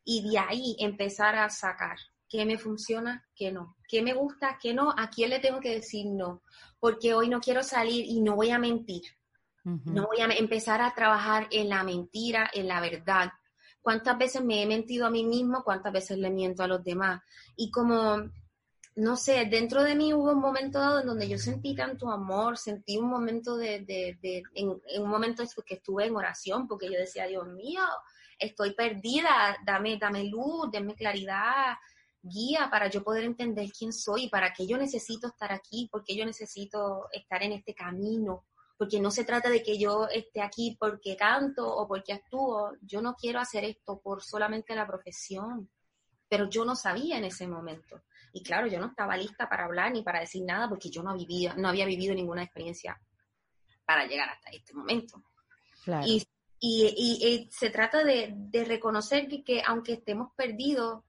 Y de ahí empezar a sacar qué me funciona, qué no, qué me gusta, qué no, a quién le tengo que decir no, porque hoy no quiero salir y no voy a mentir. No voy a empezar a trabajar en la mentira, en la verdad. ¿Cuántas veces me he mentido a mí mismo? ¿Cuántas veces le miento a los demás? Y como no sé, dentro de mí hubo un momento dado en donde yo sentí tanto amor, sentí un momento de, de, de en, un momento que estuve en oración, porque yo decía, Dios mío, estoy perdida, dame, dame luz, denme claridad, guía para yo poder entender quién soy, para qué yo necesito estar aquí, porque yo necesito estar en este camino, porque no se trata de que yo esté aquí porque canto o porque actúo, yo no quiero hacer esto por solamente la profesión, pero yo no sabía en ese momento. Y claro, yo no estaba lista para hablar ni para decir nada porque yo no, vivía, no había vivido ninguna experiencia para llegar hasta este momento. Y, y, se trata de, reconocer que, que, aunque estemos perdidos,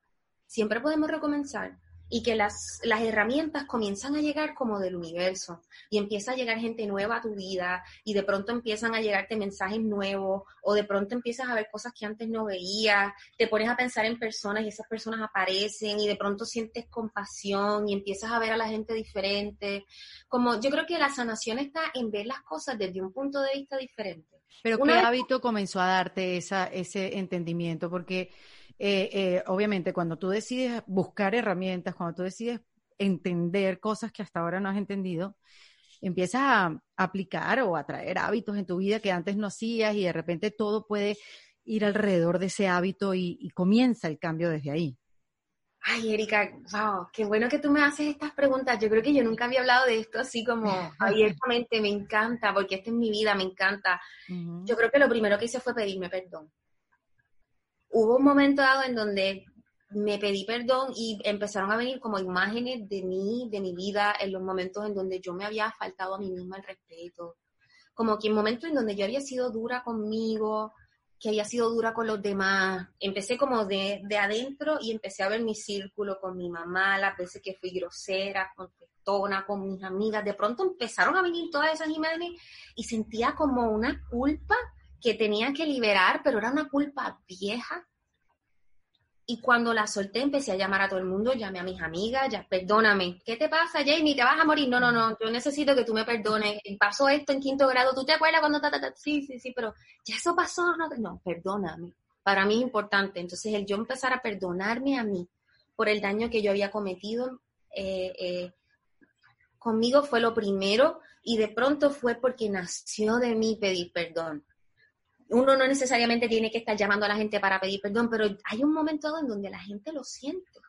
siempre podemos recomenzar y que las, las herramientas comienzan a llegar como del universo y empieza a llegar gente nueva a tu vida y de pronto empiezan a llegarte mensajes nuevos o de pronto empiezas a ver cosas que antes no veías, te pones a pensar en personas y esas personas aparecen y de pronto sientes compasión y empiezas a ver a la gente diferente. Como yo creo que la sanación está en ver las cosas desde un punto de vista diferente. Pero ¿qué hábito comenzó a darte esa, ese entendimiento? Porque eh, eh, obviamente cuando tú decides buscar herramientas, cuando tú decides entender cosas que hasta ahora no has entendido, empiezas a aplicar o a traer hábitos en tu vida que antes no hacías y de repente todo puede ir alrededor de ese hábito y, comienza el cambio desde ahí. Ay, Erika, wow, qué bueno que tú me haces estas preguntas. Yo creo que yo nunca había hablado de esto así como <laughs> abiertamente. Me encanta, porque esta es mi vida, me encanta. Yo creo que lo primero que hice fue pedirme perdón hubo un momento dado en donde me pedí perdón y empezaron a venir como imágenes de mí, de mi vida, en los momentos en donde yo me había faltado a mí misma el respeto. Como que en momentos en donde yo había sido dura conmigo, que había sido dura con los demás. Empecé como de, de adentro y empecé a ver mi círculo con mi mamá, las veces que fui grosera, contestona, con mis amigas. De pronto empezaron a venir todas esas imágenes y sentía como una culpa que tenía que liberar, pero era una culpa vieja. Y cuando la solté, empecé a llamar a todo el mundo, llamé a mis amigas, ya, perdóname, ¿qué te pasa, Jamie? ¿Te vas a morir? No, no, no, yo necesito que tú me perdones. Pasó esto en quinto grado, ¿tú te acuerdas cuando ta, ta, Sí, sí, sí, pero ya eso pasó, no, no, perdóname. Para mí es importante. Entonces, el yo empezar a perdonarme a mí por el daño que yo había cometido, eh, eh, conmigo fue lo primero y de pronto fue porque nació de mí pedir perdón uno no necesariamente tiene que estar llamando a la gente para pedir perdón, pero hay un momento en donde la gente lo siente.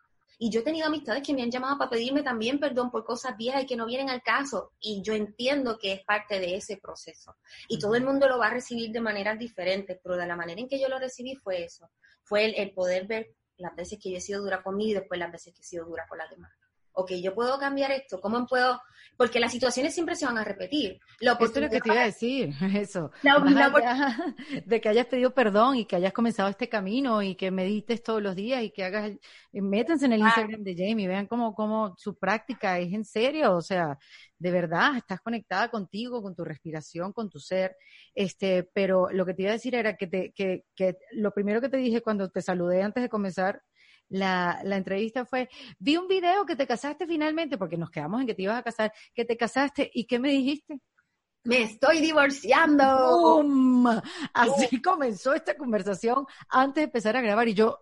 Y yo he tenido amistades que me han llamado para pedirme también perdón por cosas viejas y que no vienen al caso. Y yo entiendo que es parte de ese proceso. Y todo el mundo lo va a recibir de maneras diferentes, pero de la manera en que yo lo recibí fue eso. Fue el, el poder ver las veces que yo he sido dura conmigo y después las veces que he sido dura con las demás ok, yo puedo cambiar esto, ¿cómo puedo? Porque las situaciones siempre se van a repetir. Esto es lo que te iba a decir, <laughs> eso. <laughs> de que hayas pedido perdón y que hayas comenzado este camino y que medites todos los días y que hagas, eh, métanse en el Instagram de Jamie, vean cómo, cómo su práctica es en serio, o sea, de verdad, estás conectada contigo, con tu respiración, con tu ser, este, pero lo que te iba a decir era que, te, que, que lo primero que te dije cuando te saludé antes de comenzar la, la, entrevista fue, vi un video que te casaste finalmente, porque nos quedamos en que te ibas a casar, que te casaste, ¿y qué me dijiste? Me estoy divorciando. Así comenzó esta conversación antes de empezar a grabar y yo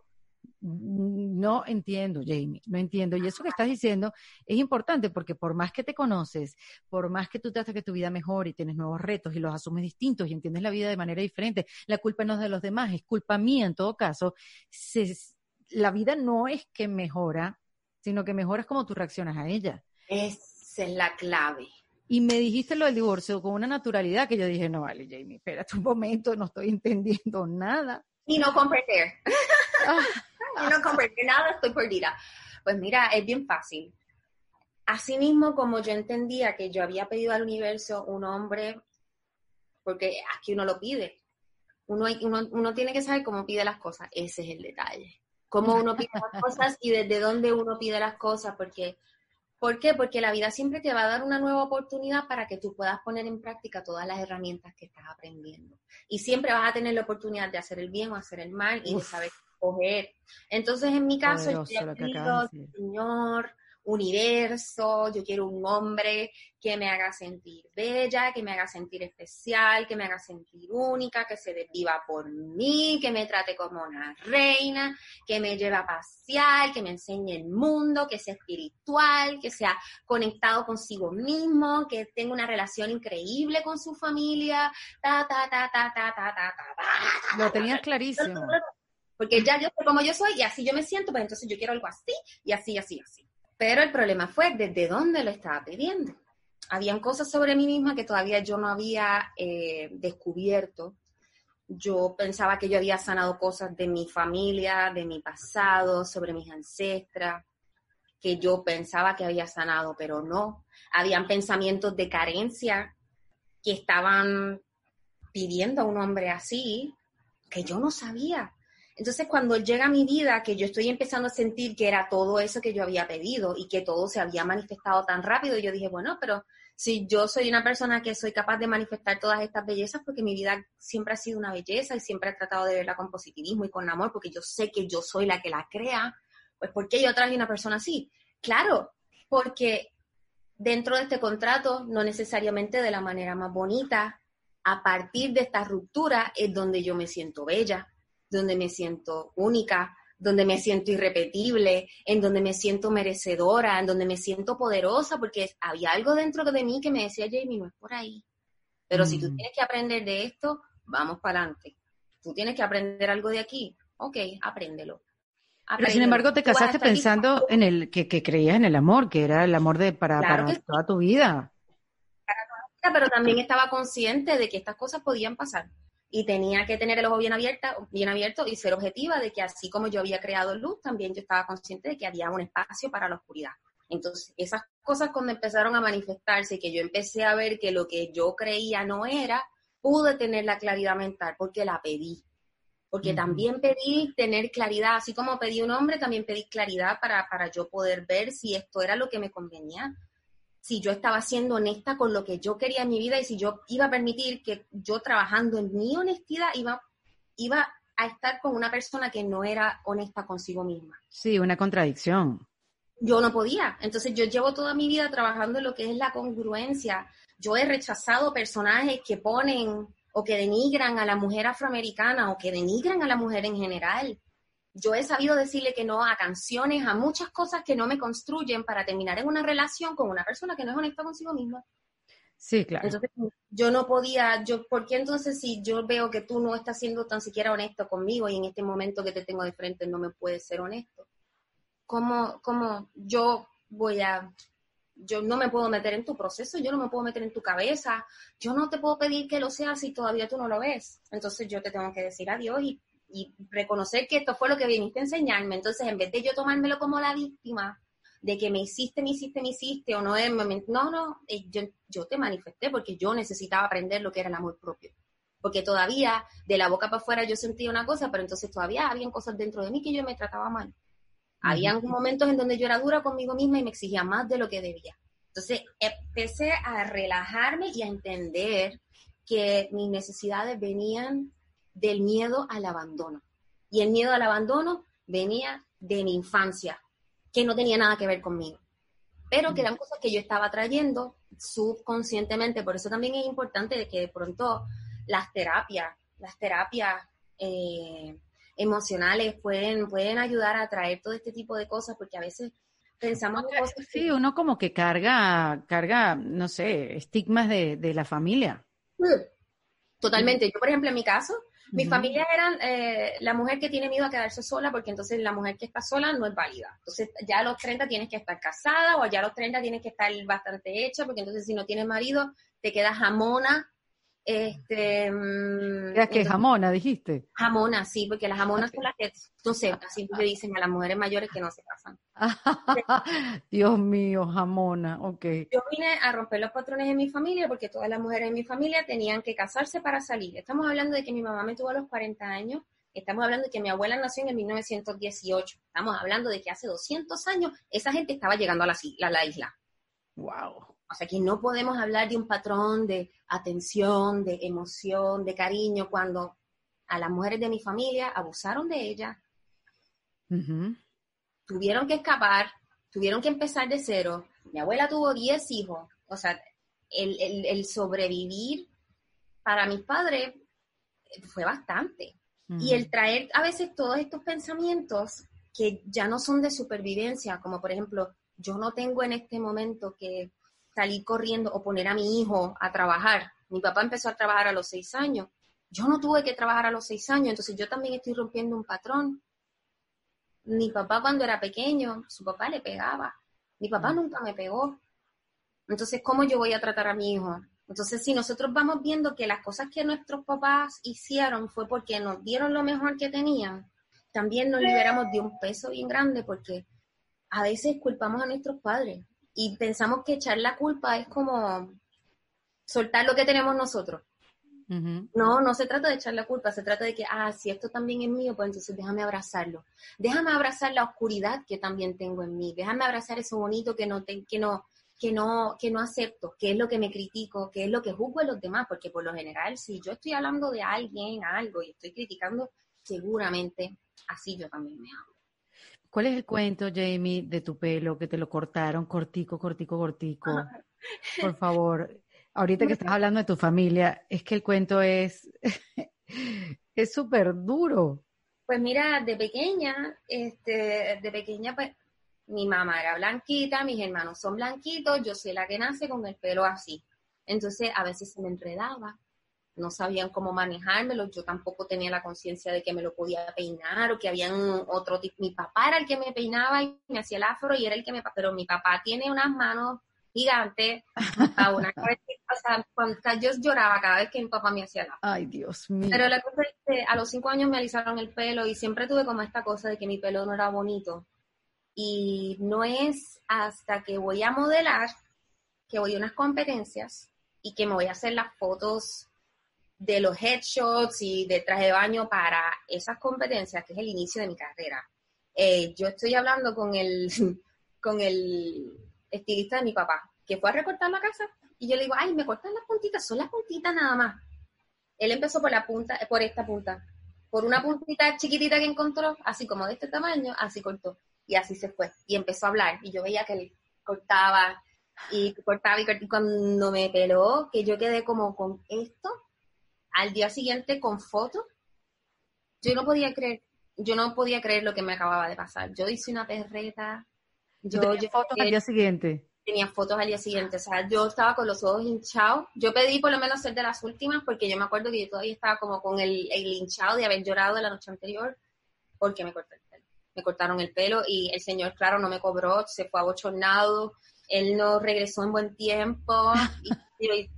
no entiendo, Jamie, no entiendo. Y eso que estás diciendo es importante porque por más que te conoces, por más que tú tratas que tu vida mejore y tienes nuevos retos y los asumes distintos y entiendes la vida de manera diferente, la culpa no es de los demás, es culpa mía en todo caso, se, la vida no es que mejora, sino que mejoras como tú reaccionas a ella. Esa es la clave. Y me dijiste lo del divorcio con una naturalidad que yo dije, no vale, Jamie, espérate un momento, no estoy <laughs> entendiendo nada. Y no comprender. Ah. <laughs> y no comprender nada, estoy perdida. Pues mira, es bien fácil. Así mismo como yo entendía que yo había pedido al universo un hombre, porque aquí uno lo pide. Uno, uno, uno tiene que saber cómo pide las cosas. Ese es el detalle cómo uno pide las cosas y desde dónde uno pide las cosas, porque, ¿Por qué? Porque la vida siempre te va a dar una nueva oportunidad para que tú puedas poner en práctica todas las herramientas que estás aprendiendo. Y siempre vas a tener la oportunidad de hacer el bien o hacer el mal y de saber escoger. Entonces, en mi caso, yo Señor, universo, yo quiero un hombre que me haga sentir bella, que me haga sentir especial, que me haga sentir única, que se desviva por mí, que me trate como una reina, que me lleve a pasear, que me enseñe el mundo, que sea espiritual, que sea conectado consigo mismo, que tenga una relación increíble con su familia, ta, ta, ta, ta, ta, ta, ta, ta. Lo tenías clarísimo. Porque ya yo sé cómo yo soy y así yo me siento, pues entonces yo quiero algo así y así, así, así. Pero el problema fue desde dónde lo estaba pidiendo. Habían cosas sobre mí misma que todavía yo no había eh, descubierto. Yo pensaba que yo había sanado cosas de mi familia, de mi pasado, sobre mis ancestras, que yo pensaba que había sanado, pero no. Habían pensamientos de carencia que estaban pidiendo a un hombre así, que yo no sabía. Entonces, cuando llega a mi vida, que yo estoy empezando a sentir que era todo eso que yo había pedido y que todo se había manifestado tan rápido, yo dije, bueno, pero si yo soy una persona que soy capaz de manifestar todas estas bellezas, porque mi vida siempre ha sido una belleza y siempre he tratado de verla con positivismo y con amor, porque yo sé que yo soy la que la crea, pues ¿por qué yo traje una persona así? Claro, porque dentro de este contrato, no necesariamente de la manera más bonita, a partir de esta ruptura es donde yo me siento bella, donde me siento única, donde me siento irrepetible, en donde me siento merecedora, en donde me siento poderosa, porque había algo dentro de mí que me decía, Jamie, no es por ahí. Pero si tú mm. tienes que aprender de esto, vamos para adelante. Tú tienes que aprender algo de aquí, ok, apréndelo. Pero sin embargo te casaste pensando en el que, creías en el amor, que era el amor de para, toda tu vida. pero también estaba consciente de que estas cosas podían pasar y tenía que tener el ojo bien, abierta, bien abierto y ser objetiva de que así como yo había creado luz, también yo estaba consciente de que había un espacio para la oscuridad. Entonces, esas cosas cuando empezaron a manifestarse y que yo empecé a ver que lo que yo creía no era, pude tener la claridad mental porque la pedí. Porque también pedí tener claridad, así como pedí un hombre, también pedí claridad para, para yo poder ver si esto era lo que me convenía si yo estaba siendo honesta con lo que yo quería en mi vida y si yo iba a permitir que yo trabajando en mi honestidad iba, iba a estar con una persona que no era honesta consigo misma. Sí, una contradicción. Yo no podía. Entonces yo llevo toda mi vida trabajando en lo que es la congruencia. Yo he rechazado personajes que ponen o que denigran a la mujer afroamericana o que denigran a la mujer en general yo he sabido decirle que no a canciones, a muchas cosas que no me construyen para terminar en una relación con una persona que no es honesta consigo misma. Sí, claro. Entonces, yo no podía, yo, ¿por qué entonces si yo veo que tú no estás siendo tan siquiera honesto conmigo y en este momento que te tengo de frente no me puedes ser honesto? ¿Cómo, cómo yo voy a, yo no me puedo meter en tu proceso, yo no me puedo meter en tu cabeza, yo no te puedo pedir que lo seas si todavía tú no lo ves. Entonces yo te tengo que decir adiós y y reconocer que esto fue lo que viniste a enseñarme. Entonces, en vez de yo tomármelo como la víctima, de que me hiciste, me hiciste, me hiciste, o no es, no, no, eh, yo, yo te manifesté porque yo necesitaba aprender lo que era el amor propio. Porque todavía, de la boca para afuera, yo sentía una cosa, pero entonces todavía habían cosas dentro de mí que yo me trataba mal. Habían momentos en donde yo era dura conmigo misma y me exigía más de lo que debía. Entonces empecé a relajarme y a entender que mis necesidades venían del miedo al abandono. Y el miedo al abandono venía de mi infancia, que no tenía nada que ver conmigo, pero que eran cosas que yo estaba trayendo subconscientemente. Por eso también es importante que de pronto las terapias, las terapias eh, emocionales pueden, pueden ayudar a traer todo este tipo de cosas, porque a veces pensamos cosas. Sí, uno como que carga, carga, no sé, estigmas de, de la familia. Totalmente. Yo, por ejemplo, en mi caso, mi familia eran eh, la mujer que tiene miedo a quedarse sola porque entonces la mujer que está sola no es válida. Entonces ya a los 30 tienes que estar casada o ya a los 30 tienes que estar bastante hecha porque entonces si no tienes marido te quedas jamona este, mm, que jamona, dijiste? Jamona, sí, porque las jamonas son las que, no sé, así le dicen a las mujeres mayores que no se casan. <laughs> Dios mío, jamona, ok. Yo vine a romper los patrones en mi familia porque todas las mujeres en mi familia tenían que casarse para salir. Estamos hablando de que mi mamá me tuvo a los 40 años, Estamos hablando de que mi abuela nació en el 1918. Estamos hablando de que hace 200 años esa gente estaba llegando a la, a la isla. Wow. O sea que no podemos hablar de un patrón de atención, de emoción, de cariño, cuando a las mujeres de mi familia abusaron de ella, tuvieron que escapar, tuvieron que empezar de cero. Mi abuela tuvo 10 hijos. O sea, el, sobrevivir para mis padres fue bastante. Y el traer a veces todos estos pensamientos que ya no son de supervivencia, como por ejemplo, yo no tengo en este momento que salir corriendo o poner a mi hijo a trabajar. Mi papá empezó a trabajar a los seis años. Yo no tuve que trabajar a los seis años, entonces yo también estoy rompiendo un patrón. Mi papá cuando era pequeño, su papá le pegaba. Mi papá mm. nunca me pegó. Entonces, ¿cómo yo voy a tratar a mi hijo? Entonces, si nosotros vamos viendo que las cosas que nuestros papás hicieron fue porque nos dieron lo mejor que tenían, también nos liberamos de un peso bien grande porque a veces culpamos a nuestros padres y pensamos que echar la culpa es como soltar lo que tenemos nosotros. No, no se trata de echar la culpa, se trata de que, ah, si esto también es mío, pues entonces déjame abrazarlo. Déjame abrazar la oscuridad que también tengo en mí. Déjame abrazar eso bonito que no, que no, que no, que no acepto, que es lo que me critico, que es lo que juzgo en los demás, porque por lo general, si yo estoy hablando de alguien, algo, y estoy criticando, seguramente así yo también me hablo. ¿Cuál es el cuento, Jamie, de tu pelo que te lo cortaron cortico, cortico, cortico? Por favor, ahorita que estás hablando de tu familia, es que el cuento es <laughs> es súper duro. Pues mira, de pequeña, este, de pequeña, pues, mi mamá era blanquita, mis hermanos son blanquitos, yo soy la que nace con el pelo así. Entonces, a veces se me enredaba, no sabían cómo manejármelo, yo tampoco tenía la conciencia de que me lo podía peinar o que había otro tipo. Mi papá era el que me peinaba y me hacía el afro y era el que me... Pero mi papá tiene unas manos gigantes, a una o sea, cuando, yo lloraba cada vez que mi papá me hacía el afro. Ay, Dios mío. Pero la cosa es que a los cinco años me alisaron el pelo y siempre tuve como esta cosa de que mi pelo no era bonito. Y no es hasta que voy a modelar, que voy a unas competencias y que me voy a hacer las fotos de los headshots y de traje de baño para esas competencias, que es el inicio de mi carrera. Eh, yo estoy hablando con el, <laughs> con el estilista de mi papá, que fue a recortar la casa, y yo le digo, ay, me cortan las puntitas, son las puntitas nada más. Él empezó por la punta, por esta punta, por una puntita chiquitita que encontró, así como de este tamaño, así cortó, y así se fue, y empezó a hablar, y yo veía que él cortaba, y cortaba, y, cortaba, y cuando me peló, que yo quedé como con esto, al día siguiente con fotos, yo no podía creer, yo no podía creer lo que me acababa de pasar. Yo hice una perreta. Yo, fotos al día siguiente. Tenía fotos al día siguiente, o sea, yo estaba con los ojos hinchados. Yo pedí por lo menos ser de las últimas porque yo me acuerdo que yo todavía estaba como con el, el hinchado de haber llorado la noche anterior porque me corté el pelo. Me cortaron el pelo y el señor, claro, no me cobró, se fue abochornado, él no regresó en buen tiempo. <laughs> y,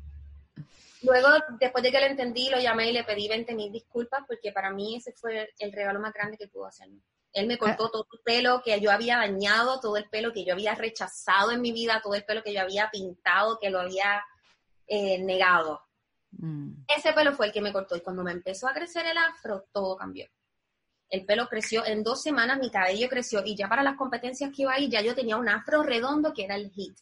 Luego, después de que lo entendí, lo llamé y le pedí 20 mil disculpas porque para mí ese fue el regalo más grande que pudo hacerme. Él me cortó ah. todo el pelo que yo había dañado, todo el pelo que yo había rechazado en mi vida, todo el pelo que yo había pintado, que lo había eh, negado. Mm. Ese pelo fue el que me cortó y cuando me empezó a crecer el afro, todo cambió. El pelo creció, en dos semanas mi cabello creció y ya para las competencias que iba ahí ya yo tenía un afro redondo que era el hit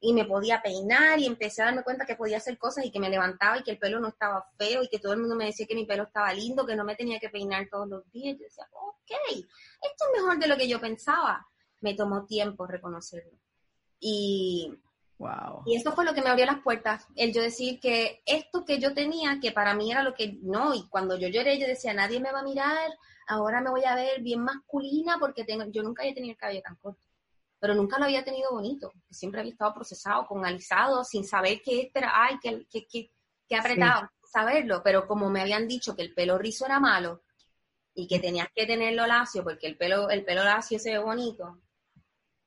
y me podía peinar y empecé a darme cuenta que podía hacer cosas y que me levantaba y que el pelo no estaba feo y que todo el mundo me decía que mi pelo estaba lindo, que no me tenía que peinar todos los días. Yo decía, ok, esto es mejor de lo que yo pensaba. Me tomó tiempo reconocerlo. Y, wow. y eso fue lo que me abrió las puertas, el yo decir que esto que yo tenía, que para mí era lo que no, y cuando yo lloré yo decía, nadie me va a mirar, ahora me voy a ver bien masculina porque tengo, yo nunca había tenido el cabello tan corto pero nunca lo había tenido bonito. Siempre había estado procesado, con alisado, sin saber que este era, ay, que, que, que, que apretado, saberlo. Pero como me habían dicho que el pelo rizo era malo y que tenías que tenerlo lacio porque el pelo, el pelo lacio se ve bonito.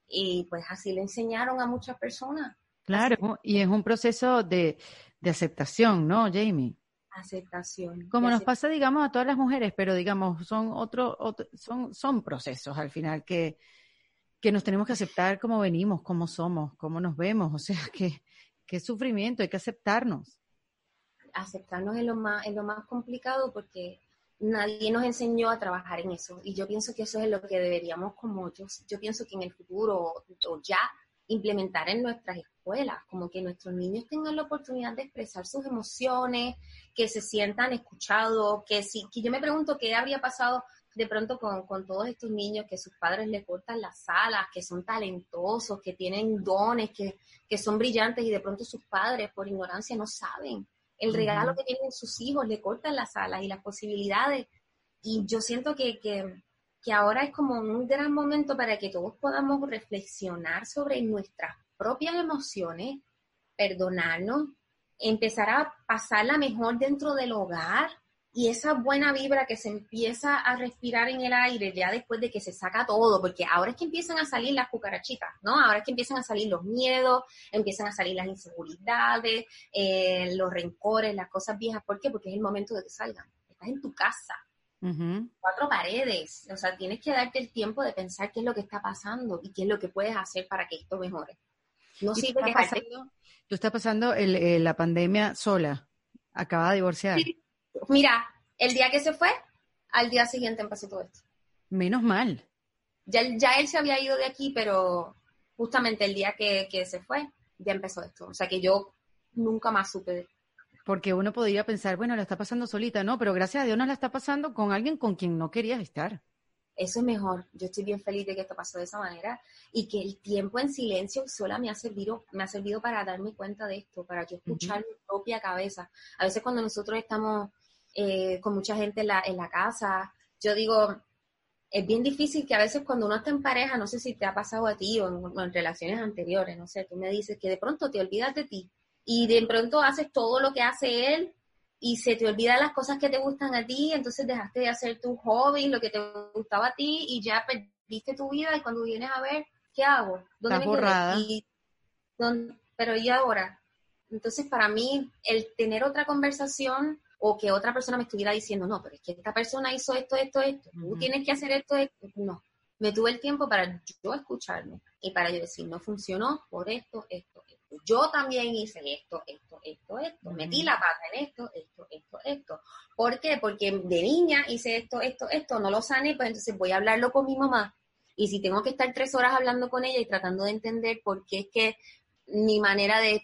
Y pues así le enseñaron a muchas personas. Claro, y es un proceso de, de aceptación, ¿no, Jamie? aceptación. Como nos pasa, digamos, a todas las mujeres, pero digamos, son otro, otro, son, son procesos al final que, que nos tenemos que aceptar como venimos, como somos, cómo nos vemos, o sea, <laughs> que, qué sufrimiento, hay que aceptarnos. Aceptarnos es lo más, es lo más complicado porque nadie nos enseñó a trabajar en eso. Y yo pienso que eso es lo que deberíamos como yo, yo pienso que en el futuro o ya implementar en nuestras escuelas, como que nuestros niños tengan la oportunidad de expresar sus emociones, que se sientan escuchados, que si, que yo me pregunto qué habría pasado de pronto con, con, todos estos niños que sus padres le cortan las alas, que son talentosos, que tienen dones, que, que son brillantes y de pronto sus padres por ignorancia no saben el regalo que tienen sus hijos, le cortan las alas y las posibilidades. Y yo siento que, que, que ahora es como un gran momento para que todos podamos reflexionar sobre nuestras propias emociones, perdonarnos, empezar a pasarla mejor dentro del hogar, y esa buena vibra que se empieza a respirar en el aire ya después de que se saca todo, porque ahora es que empiezan a salir las cucarachitas, ¿no? Ahora es que empiezan a salir los miedos, empiezan a salir las inseguridades, eh, los rencores, las cosas viejas. ¿Por qué? Porque es el momento de que salgan. Estás en tu casa, cuatro paredes, o sea, tienes que darte el tiempo de pensar qué es lo que está pasando y qué es lo que puedes hacer para que esto mejore. No sirve que pasando, Tú estás pasando eh, la pandemia sola, acaba de divorciar. Mira, el día que se fue, al día siguiente empezó todo esto. Menos mal. Ya, ya él se había ido de aquí, pero justamente el día que, se fue, ya empezó esto. O sea que yo nunca más supe de porque uno podría pensar, bueno, la está pasando solita, ¿no? Pero gracias a Dios no la está pasando con alguien con quien no querías estar. Eso es mejor. Yo estoy bien feliz de que esto pasó de esa manera y que el tiempo en silencio sola me ha servido, me ha servido para darme cuenta de esto, para yo escuchar mi propia cabeza. A veces cuando nosotros estamos eh, con mucha gente en la, en la casa. Yo digo, es bien difícil que a veces cuando uno está en pareja, no sé si te ha pasado a ti o en, relaciones anteriores, no sé, tú me dices que de pronto te olvidas de ti y de pronto haces todo lo que hace él y se te olvidan las cosas que te gustan a ti, entonces dejaste de hacer tu hobby, lo que te gustaba a ti y ya perdiste tu vida y cuando vienes a ver, ¿qué hago? ¿Dónde borrada. pero ¿y ahora? Entonces para mí el tener otra conversación o que otra persona me estuviera diciendo, no, pero es que esta persona hizo esto, esto, esto, tú tienes que hacer esto, esto. No, me tuve el tiempo para yo escucharme y para yo decir, no funcionó por esto, esto, esto. Yo también hice esto, esto, esto, esto. Metí la pata en esto, esto, esto, esto. ¿Por qué? Porque de niña hice esto, esto, esto, no lo sané, pues entonces voy a hablarlo con mi mamá. Y si tengo que estar tres horas hablando con ella y tratando de entender por qué es que mi manera de,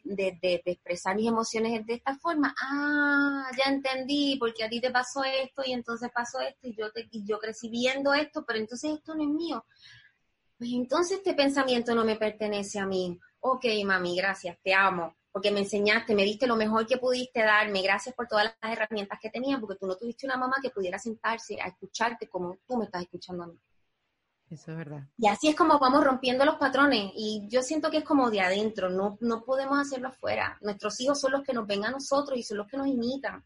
expresar mis emociones es de esta forma. Ah, ya entendí, porque a ti te pasó esto y entonces pasó esto y yo, te, y yo crecí viendo esto, pero entonces esto no es mío. Pues entonces este pensamiento no me pertenece a mí. Ok, mami, gracias, te amo, porque me enseñaste, me diste lo mejor que pudiste darme, gracias por todas las herramientas que tenías, porque tú no tuviste una mamá que pudiera sentarse a escucharte como tú me estás escuchando a mí. Eso es verdad. Y así es como vamos rompiendo los patrones. Y yo siento que es como de adentro, no, no podemos hacerlo afuera. Nuestros hijos son los que nos ven a nosotros y son los que nos imitan.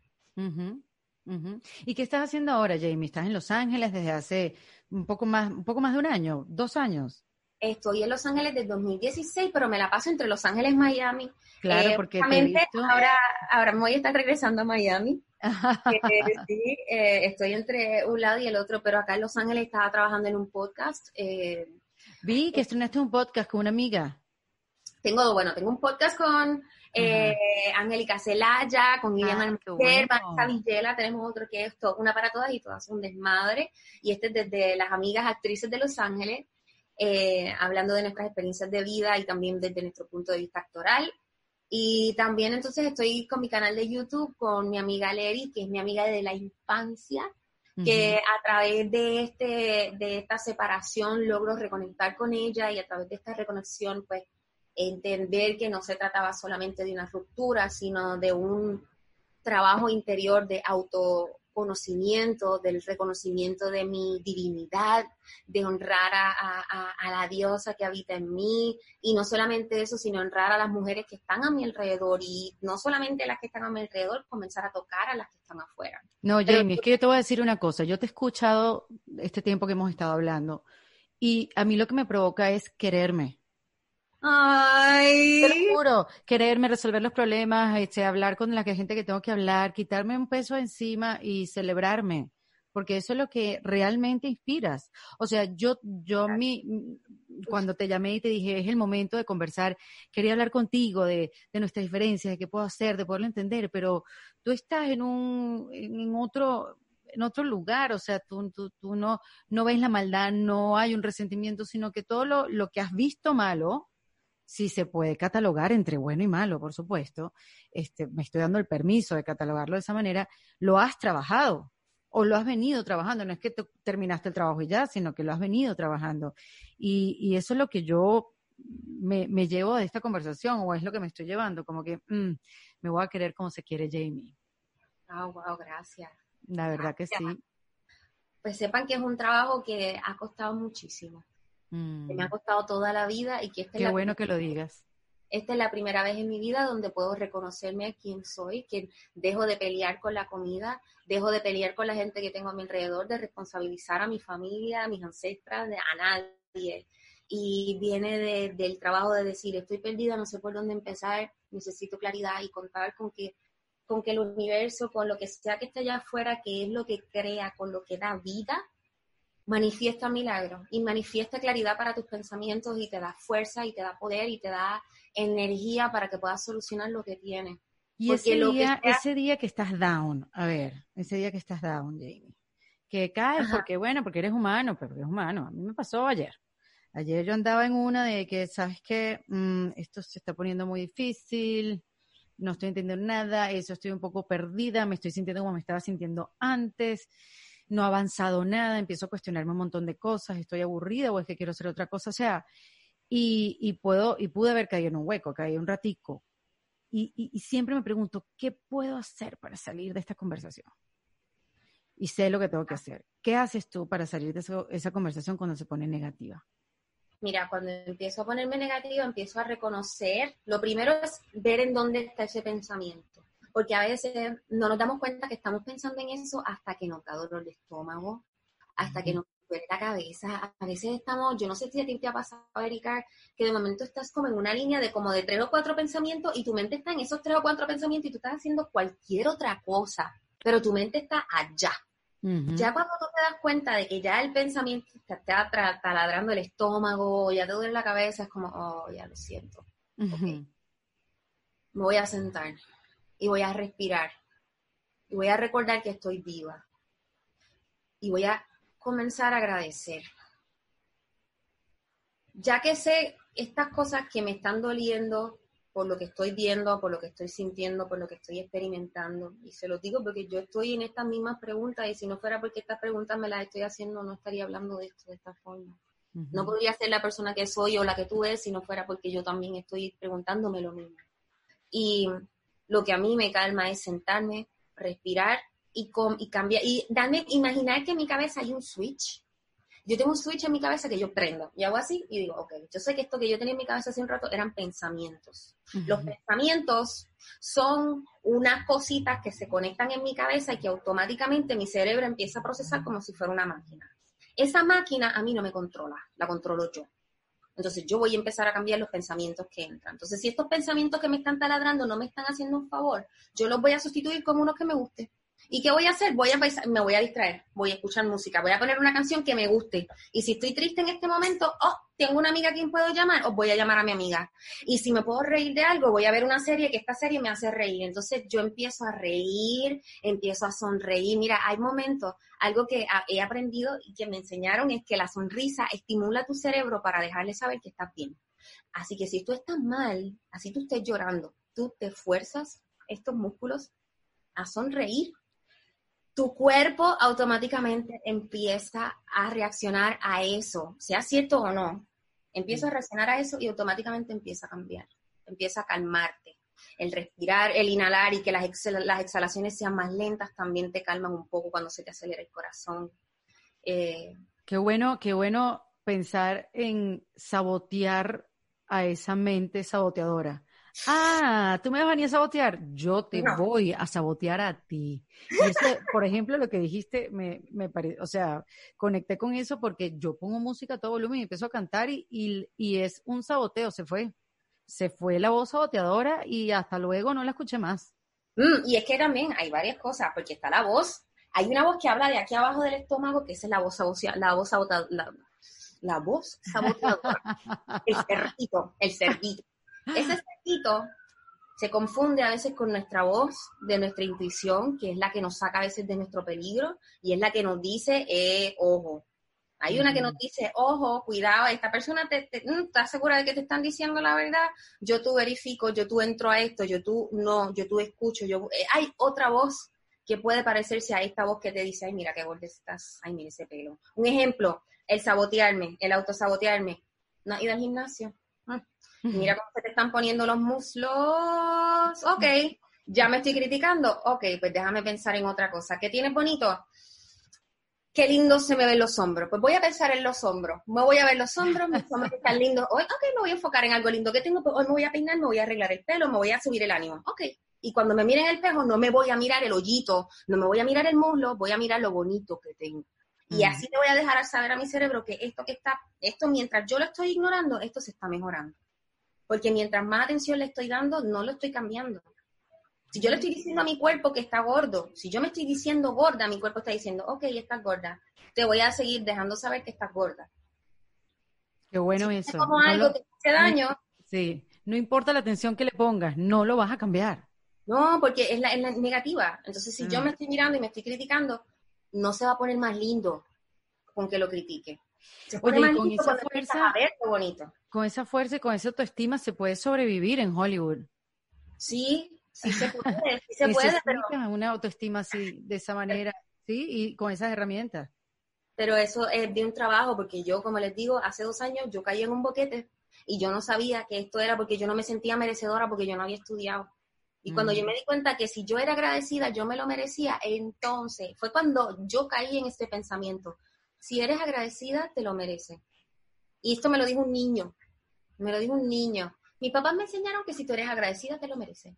¿Y qué estás haciendo ahora, Jamie? ¿Estás en Los Ángeles desde hace un poco más, un poco más de un año, dos años? Estoy en Los Ángeles desde 2016, pero me la paso entre Los Ángeles y Miami. Claro, eh, porque te ahora, ahora me voy a estar regresando a Miami. <laughs> sí, eh, estoy entre un lado y el otro, pero acá en Los Ángeles estaba trabajando en un podcast. Eh, Vi que estrenaste un podcast con una amiga. Tengo, bueno, tengo un podcast con eh, Angélica Celaya, con Miriam ah, tenemos otro que es Una para Todas y Todas un desmadre. Y este es desde las amigas actrices de Los Ángeles, hablando de nuestras experiencias de vida y también desde nuestro punto de vista actoral. Y también entonces estoy con mi canal de YouTube con mi amiga Leri, que es mi amiga de la infancia, que a través de, este, de esta separación logro reconectar con ella y a través de esta reconexión, pues entender que no se trataba solamente de una ruptura, sino de un trabajo interior de auto conocimiento, del reconocimiento de mi divinidad, de honrar a, la diosa que habita en mí, y no solamente eso, sino honrar a las mujeres que están a mi alrededor, y no solamente las que están a mi alrededor, comenzar a tocar a las que están afuera. No, Jamie, es que yo te voy a decir una cosa, yo te he escuchado este tiempo que hemos estado hablando, y a mí lo que me provoca es quererme, Ay. Te lo juro, quererme resolver los problemas, este, hablar con la gente que tengo que hablar, quitarme un peso encima y celebrarme, porque eso es lo que realmente inspiras. O sea, yo, yo mi, cuando te llamé y te dije, es el momento de conversar, quería hablar contigo de, de nuestras diferencias, de qué puedo hacer, de poderlo entender, pero tú estás en un, en otro, en otro lugar, o sea, tú, tú, tú no, no ves la maldad, no hay un resentimiento, sino que todo lo, lo que has visto malo, si se puede catalogar entre bueno y malo, por supuesto, este, me estoy dando el permiso de catalogarlo de esa manera, lo has trabajado o lo has venido trabajando, no es que terminaste el trabajo y ya, sino que lo has venido trabajando. Y, y eso es lo que yo me, me, llevo de esta conversación o es lo que me estoy llevando, como que mm, me voy a querer como se quiere Jamie. Oh, wow, gracias. La verdad que sí. Pues sepan que es un trabajo que ha costado muchísimo. Que me ha mm. costado toda la vida y que este Qué bueno que lo digas. Esta es la primera vez en mi vida donde puedo reconocerme a quién soy, que dejo de pelear con la comida, dejo de pelear con la gente que tengo a mi alrededor, de responsabilizar a mi familia, a mis ancestras, a nadie y viene del trabajo de decir, estoy perdida, no sé por dónde empezar, necesito claridad y contar con que, con que el universo, con lo que sea que esté allá afuera, que es lo que crea, con lo que da vida, manifiesta milagros y manifiesta claridad para tus pensamientos y te da fuerza y te da poder y te da energía para que puedas solucionar lo que tienes. Y ese día, ese día que estás down, a ver, ese día que estás down, Jamie, que caes porque, bueno, porque eres humano, pero eres humano. A mí me pasó ayer. Ayer yo andaba en una de que, ¿sabes qué? Mm, esto se está poniendo muy difícil, no estoy entendiendo nada, eso estoy un poco perdida, me estoy sintiendo como me estaba sintiendo antes, no ha avanzado nada, empiezo a cuestionarme un montón de cosas, estoy aburrida o es que quiero hacer otra cosa, o sea, y, y puedo, y pude haber caído en un hueco, caí un ratico. Y, y, siempre me pregunto, ¿qué puedo hacer para salir de esta conversación? Y sé lo que tengo que hacer. ¿Qué haces tú para salir de esa conversación cuando se pone negativa? Mira, cuando empiezo a ponerme negativa, empiezo a reconocer, lo primero es ver en dónde está ese pensamiento, porque a veces no nos damos cuenta que estamos pensando en eso hasta que nos da dolor de estómago, hasta que nos duele la cabeza, a veces estamos, yo no sé si a ti te ha pasado, Erika, que de momento estás como en una línea de como de tres o cuatro pensamientos y tu mente está en esos tres o cuatro pensamientos y tú estás haciendo cualquier otra cosa, pero tu mente está allá. Ya cuando tú te das cuenta de que ya el pensamiento te está taladrando el estómago, ya te duele la cabeza, es como, oh, ya lo siento. Me voy a sentar y voy a respirar y voy a recordar que estoy viva y voy a comenzar a agradecer. Ya que sé estas cosas que me están doliendo, por lo que estoy viendo, por lo que estoy sintiendo, por lo que estoy experimentando. Y se lo digo porque yo estoy en estas mismas preguntas y si no fuera porque estas preguntas me las estoy haciendo, no estaría hablando de esto de esta forma. No podría ser la persona que soy o la que tú eres si no fuera porque yo también estoy preguntándome lo mismo. Y lo que a mí me calma es sentarme, respirar y, y cambiar, y darme, imaginar que en mi cabeza hay un switch yo tengo un switch en mi cabeza que yo prendo y hago así y digo, ok, yo sé que esto que yo tenía en mi cabeza hace un rato eran pensamientos. Los pensamientos son unas cositas que se conectan en mi cabeza y que automáticamente mi cerebro empieza a procesar como si fuera una máquina. Esa máquina a mí no me controla, la controlo yo. Entonces yo voy a empezar a cambiar los pensamientos que entran. Entonces si estos pensamientos que me están taladrando no me están haciendo un favor, yo los voy a sustituir con unos que me gusten. ¿Y qué voy a hacer? Voy a me voy a distraer, voy a escuchar música, voy a poner una canción que me guste. Y si estoy triste en este momento, oh, tengo una amiga a quien puedo llamar, os voy a llamar a mi amiga. Y si me puedo reír de algo, voy a ver una serie que esta serie me hace reír. Entonces yo empiezo a reír, empiezo a sonreír. Mira, hay momentos, algo que he aprendido y que me enseñaron es que la sonrisa estimula tu cerebro para dejarle saber que estás bien. Así que si tú estás mal, así tú estés llorando, tú te fuerzas estos músculos a sonreír tu cuerpo automáticamente empieza a reaccionar a eso, sea cierto o no. Empieza a reaccionar a eso y automáticamente empieza a cambiar, empieza a calmarte. El respirar, el inhalar y que las, las exhalaciones sean más lentas también te calman un poco cuando se te acelera el corazón. Eh, qué bueno, qué bueno pensar en sabotear a esa mente saboteadora. Ah, tú me vas a venir a sabotear. Yo te voy a sabotear a ti. Y por ejemplo, lo que dijiste, me, me parece, o sea, conecté con eso porque yo pongo música a todo volumen y empiezo a cantar y, y, es un saboteo, se fue. Se fue la voz saboteadora y hasta luego no la escuché más. Mm, y es que también hay varias cosas, porque está la voz, hay una voz que habla de aquí abajo del estómago, que esa es la voz, la voz saboteadora. La, voz saboteadora. el cerdito, el cerdito ese cerquito se confunde a veces con nuestra voz, de nuestra intuición, que es la que nos saca a veces de nuestro peligro y es la que nos dice, eh, ojo. Hay una que nos dice, ojo, cuidado, esta persona te, mm, está segura de que te están diciendo la verdad, yo tú verifico, yo tú entro a esto, yo tú no, yo tú escucho, yo eh, hay otra voz que puede parecerse a esta voz que te dice, ay, mira qué gorda estás, ay, mira ese pelo. Un ejemplo, el sabotearme, el autosabotearme. ¿No has ido al gimnasio? Mira cómo se te están poniendo los muslos. Ok, ya me estoy criticando. Ok, pues déjame pensar en otra cosa. ¿Qué tienes bonito? Qué lindo se me ven los hombros. Pues voy a pensar en los hombros. Me voy a ver los hombros, mis hombros están lindos. Hoy, ok, me voy a enfocar en algo lindo que tengo. Pues hoy me voy a peinar, me voy a arreglar el pelo, me voy a subir el ánimo. Ok. Y cuando me mire en el espejo, no me voy a mirar el hoyito, no me voy a mirar el muslo, voy a mirar lo bonito que tengo. Y así te voy a dejar saber a mi cerebro que esto que está, esto mientras yo lo estoy ignorando, esto se está mejorando. Porque mientras más atención le estoy dando, no lo estoy cambiando. Si yo le estoy diciendo a mi cuerpo que está gordo, si yo me estoy diciendo gorda, mi cuerpo está diciendo, ok, estás gorda, te voy a seguir dejando saber que estás gorda. Qué bueno eso. como algo que te hace daño. Sí, no importa la atención que le pongas, no lo vas a cambiar. No, porque es la, negativa. Entonces, si yo mm. me estoy mirando y me estoy criticando, no se va a poner más lindo con que lo critique. Se con esa fuerza, a ver bonito. Con esa fuerza y con esa autoestima se puede sobrevivir en Hollywood. Sí, sí se puede, sí se <laughs> puede, pero... una autoestima así, de esa manera, sí, y con esas herramientas. Pero eso es de un trabajo, porque yo, como les digo, hace dos años yo caí en un boquete y yo no sabía que esto era porque yo no me sentía merecedora porque yo no había estudiado. Y cuando yo mm. me di cuenta que si yo era agradecida, yo me lo merecía, entonces fue cuando yo caí en este pensamiento. Si eres agradecida, te lo mereces. Y esto me lo dijo un niño, me lo dijo un niño. Mis papás me enseñaron que si tú eres agradecida, te lo mereces.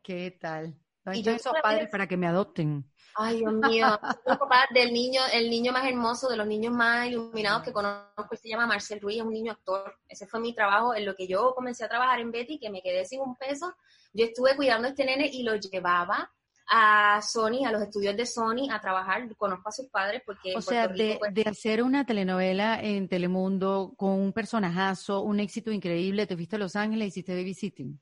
¿Qué tal? y yo esos padres para que me adopten. Ay, Dios mío. <laughs> Soy papá del niño, el niño más hermoso, de los niños más iluminados que conozco, se llama Marcel Ruiz, es un niño actor. Ese fue mi trabajo en lo que yo comencé a trabajar en Betty, que me quedé sin un peso. Yo estuve cuidando a este nene y lo llevaba a Sony, a los estudios de Sony, a trabajar. Conozco a sus padres porque... O sea, de, pues de, hacer una telenovela en Telemundo con un personajazo, un éxito increíble, te fuiste a Los Ángeles y hiciste babysitting.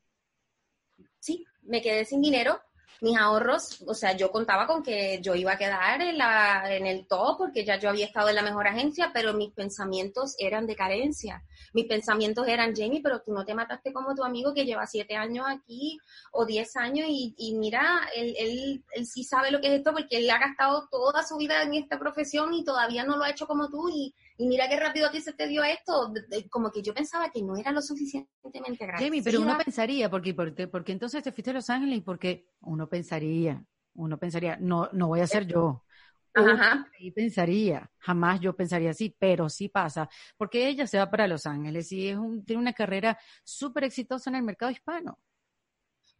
Sí, me quedé sin dinero mis ahorros, o sea, yo contaba con que yo iba a quedar en, la, en el top porque ya yo había estado en la mejor agencia, pero mis pensamientos eran de carencia. Mis pensamientos eran, Jamie, pero tú no te mataste como tu amigo que lleva siete años aquí o diez años y, y mira, él, él, él, sí sabe lo que es esto porque él ha gastado toda su vida en esta profesión y todavía no lo ha hecho como tú y, y mira qué rápido a ti se te dio esto, como que yo pensaba que no era lo suficientemente grande. Jamie, pero uno pensaría, porque, porque, porque entonces te fuiste a Los Ángeles y porque uno pensaría, uno pensaría, no, no voy a ser yo. Ajá. Y pensaría, jamás yo pensaría así, pero sí pasa, porque ella se va para Los Ángeles y es un, tiene una carrera súper exitosa en el mercado hispano.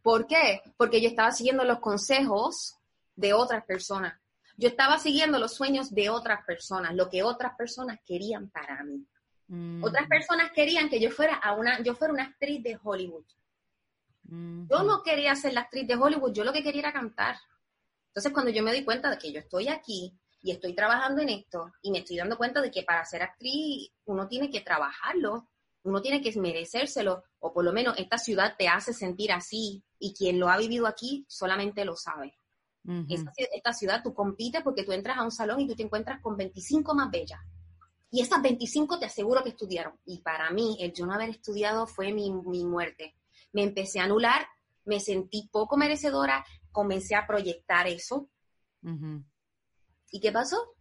¿Por qué? Porque yo estaba siguiendo los consejos de otras personas. Yo estaba siguiendo los sueños de otras personas, lo que otras personas querían para mí. Mm. Otras personas querían que yo fuera a una, yo fuera una actriz de Hollywood. Mm. Yo no quería ser la actriz de Hollywood, yo lo que quería era cantar. Entonces, cuando yo me di cuenta de que yo estoy aquí y estoy trabajando en esto y me estoy dando cuenta de que para ser actriz uno tiene que trabajarlo, uno tiene que merecérselo, o por lo menos esta ciudad te hace sentir así y quien lo ha vivido aquí solamente lo sabe esta, ciudad, tú compites porque tú entras a un salón y tú te encuentras con 25 más bellas. Y esas 25 te aseguro que estudiaron. Y para mí, el yo no haber estudiado fue mi, muerte. Me empecé a anular, me sentí poco merecedora, comencé a proyectar eso. ¿Y qué pasó?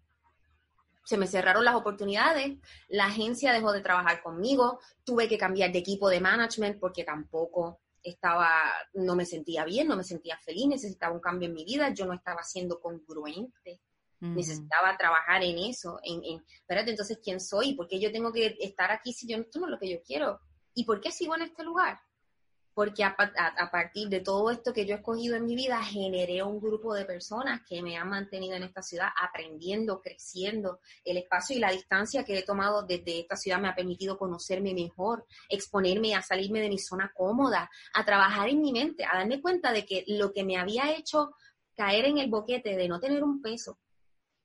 Se me cerraron las oportunidades, la agencia dejó de trabajar conmigo, tuve que cambiar de equipo de management porque tampoco estaba, no me sentía bien, no me sentía feliz, necesitaba un cambio en mi vida, yo no estaba siendo congruente, necesitaba trabajar en eso, en, en, espérate, entonces, ¿quién soy? ¿Por qué yo tengo que estar aquí si yo no, esto no es lo que yo quiero? ¿Y por qué sigo en este lugar? Porque a, partir de todo esto que yo he escogido en mi vida, generé un grupo de personas que me han mantenido en esta ciudad aprendiendo, creciendo. El espacio y la distancia que he tomado desde esta ciudad me ha permitido conocerme mejor, exponerme a salirme de mi zona cómoda, a trabajar en mi mente, a darme cuenta de que lo que me había hecho caer en el boquete de no tener un peso,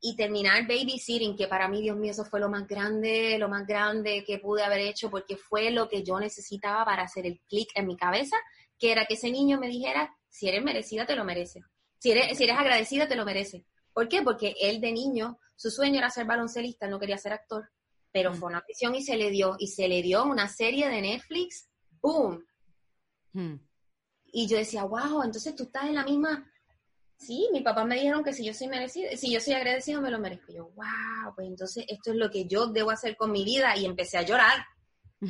y terminar babysitting, que para mí, Dios mío, eso fue lo más grande, lo más grande que pude haber hecho, porque fue lo que yo necesitaba para hacer el clic en mi cabeza, que era que ese niño me dijera, si eres merecida, te lo mereces. Si eres, si eres agradecida, te lo mereces. ¿Por qué? Porque él de niño, su sueño era ser baloncelista, no quería ser actor. Pero mm. fue una prisión y se le dio, y se le dio una serie de Netflix, ¡boom! Mm. Y yo decía, wow, entonces tú estás en la misma. Sí, mi papá me dijeron que si yo soy merecida, si yo soy agradecido, me lo merezco. yo, wow, pues entonces esto es lo que yo debo hacer con mi vida. Y empecé a llorar.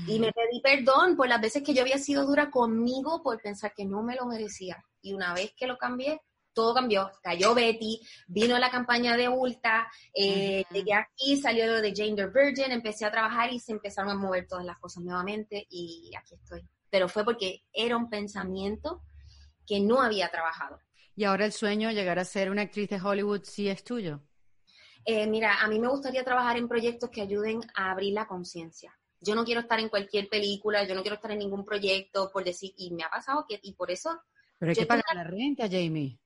Y me pedí perdón por las veces que yo había sido dura conmigo por pensar que no me lo merecía. Y una vez que lo cambié, todo cambió. Cayó Betty, vino la campaña de Ulta, eh, llegué aquí, salió lo de Jane the Virgin, empecé a trabajar y se empezaron a mover todas las cosas nuevamente y aquí estoy. Pero fue porque era un pensamiento que no había trabajado. ¿Y ahora el sueño llegar a ser una actriz de Hollywood sí es tuyo? Eh, mira, a mí me gustaría trabajar en proyectos que ayuden a abrir la conciencia. Yo no quiero estar en cualquier película, yo no quiero estar en ningún proyecto por decir, y me ha pasado que, y por eso... Pero hay que pagar la renta, Jamie.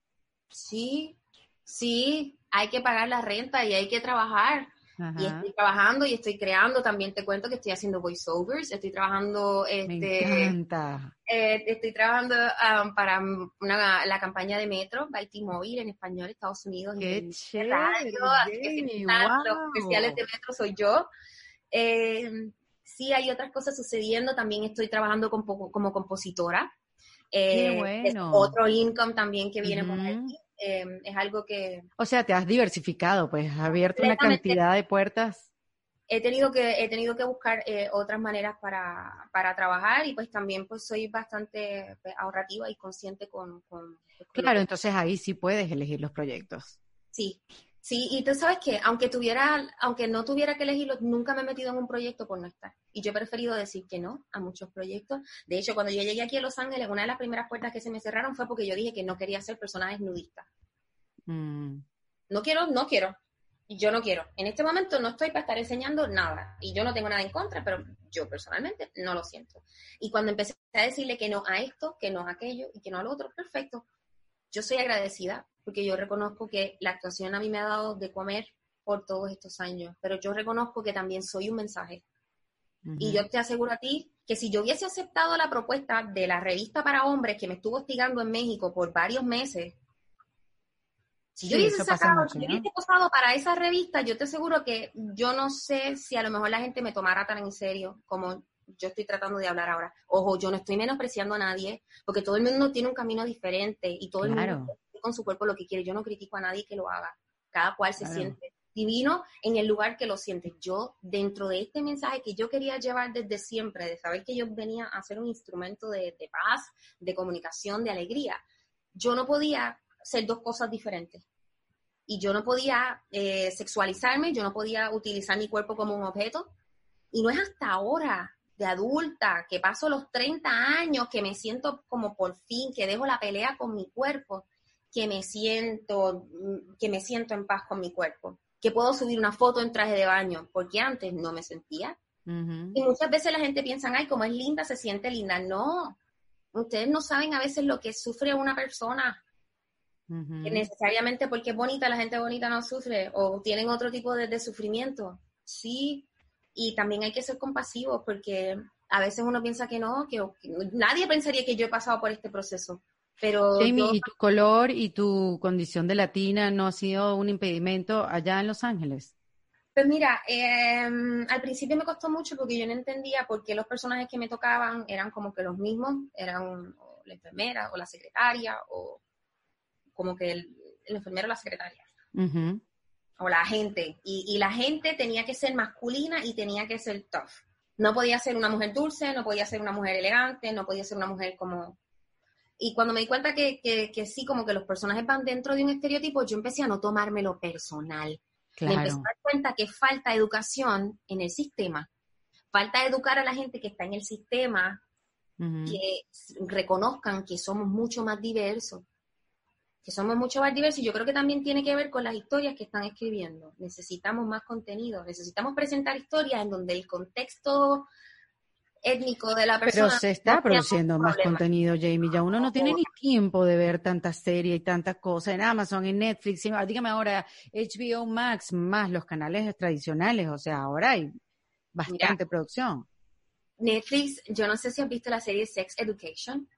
Sí, sí, hay que pagar la renta y hay que trabajar. Y estoy trabajando y estoy creando. También te cuento que estoy haciendo voiceovers. Estoy trabajando. Este, Me encanta. Eh, estoy trabajando um, para una, la campaña de Metro, by T-Mobile en español, Estados Unidos. ¡Qué chévere! Los especiales de Metro soy yo. Eh, sí, hay otras cosas sucediendo. También estoy trabajando como, como compositora. Qué bueno. otro income también que viene por aquí. Em, es algo que... O sea, te has diversificado, pues has abierto una cantidad de puertas. He tenido que, he tenido que buscar eh, otras maneras para, para, trabajar y pues también pues soy bastante pues, ahorrativa y consciente con, con... Claro, entonces ahí sí puedes elegir los proyectos. Sí, Sí, y tú sabes que aunque tuviera, aunque no tuviera que elegirlo, nunca me he metido en un proyecto por no estar. Y yo he preferido decir que no a muchos proyectos. De hecho, cuando yo llegué aquí a Los Ángeles, una de las primeras puertas que se me cerraron fue porque yo dije que no quería ser personajes nudistas. Mm. No quiero, no quiero. Yo no quiero. En este momento no estoy para estar enseñando nada. Y yo no tengo nada en contra, pero yo personalmente no lo siento. Y cuando empecé a decirle que no a esto, que no a aquello y que no a lo otro, perfecto. Yo soy agradecida porque yo reconozco que la actuación a mí me ha dado de comer por todos estos años, pero yo reconozco que también soy un mensaje. Y yo te aseguro a ti que si yo hubiese aceptado la propuesta de la revista para hombres que me estuvo hostigando en México por varios meses, si yo hubiese sacado, si yo hubiese posado para esa revista, yo te aseguro que yo no sé si a lo mejor la gente me tomara tan en serio como yo estoy tratando de hablar ahora. Ojo, yo no estoy menospreciando a nadie, porque todo el mundo tiene un camino diferente y todo el mundo con su cuerpo lo que quiere. Yo no critico a nadie que lo haga. Cada cual se siente divino en el lugar que lo siente. Yo, dentro de este mensaje que yo quería llevar desde siempre, de saber que yo venía a ser un instrumento de, paz, de comunicación, de alegría, yo no podía ser dos cosas diferentes. Y yo no podía eh, sexualizarme, yo no podía utilizar mi cuerpo como un objeto. Y no es hasta ahora, de adulta, que paso los 30 años, que me siento como por fin, que dejo la pelea con mi cuerpo, que me siento, que me siento en paz con mi cuerpo, que puedo subir una foto en traje de baño, porque antes no me sentía. Y muchas veces la gente piensa, ay, como es linda, se siente linda. No, ustedes no saben a veces lo que sufre una persona. que necesariamente porque es bonita, la gente bonita no sufre, o tienen otro tipo de, de sufrimiento. Sí, y también hay que ser compasivos, porque a veces uno piensa que no, que nadie pensaría que yo he pasado por este proceso. Pero Jamie, ¿y tu color y tu condición de latina no ha sido un impedimento allá en Los Ángeles? Pues mira, em, al principio me costó mucho porque yo no entendía por qué los personajes que me tocaban eran como que los mismos, eran la enfermera o la secretaria o como que el, enfermero o la secretaria. O la gente. Y, y la gente tenía que ser masculina y tenía que ser tough. No podía ser una mujer dulce, no podía ser una mujer elegante, no podía ser una mujer como y cuando me di cuenta que, que, sí, como que los personajes van dentro de un estereotipo, yo empecé a no tomármelo personal. Me empecé a dar cuenta que falta educación en el sistema. Falta educar a la gente que está en el sistema, que reconozcan que somos mucho más diversos. Que somos mucho más diversos. Y yo creo que también tiene que ver con las historias que están escribiendo. Necesitamos más contenido. Necesitamos presentar historias en donde el contexto étnico de la persona. Pero se está produciendo más contenido, Jamie. Ya uno no tiene ni tiempo de ver tantas series y tantas cosas en Amazon, en Netflix. Dígame ahora, HBO Max, más los canales tradicionales. O sea, ahora hay bastante producción. Netflix, yo no sé si has visto la serie Sex Education.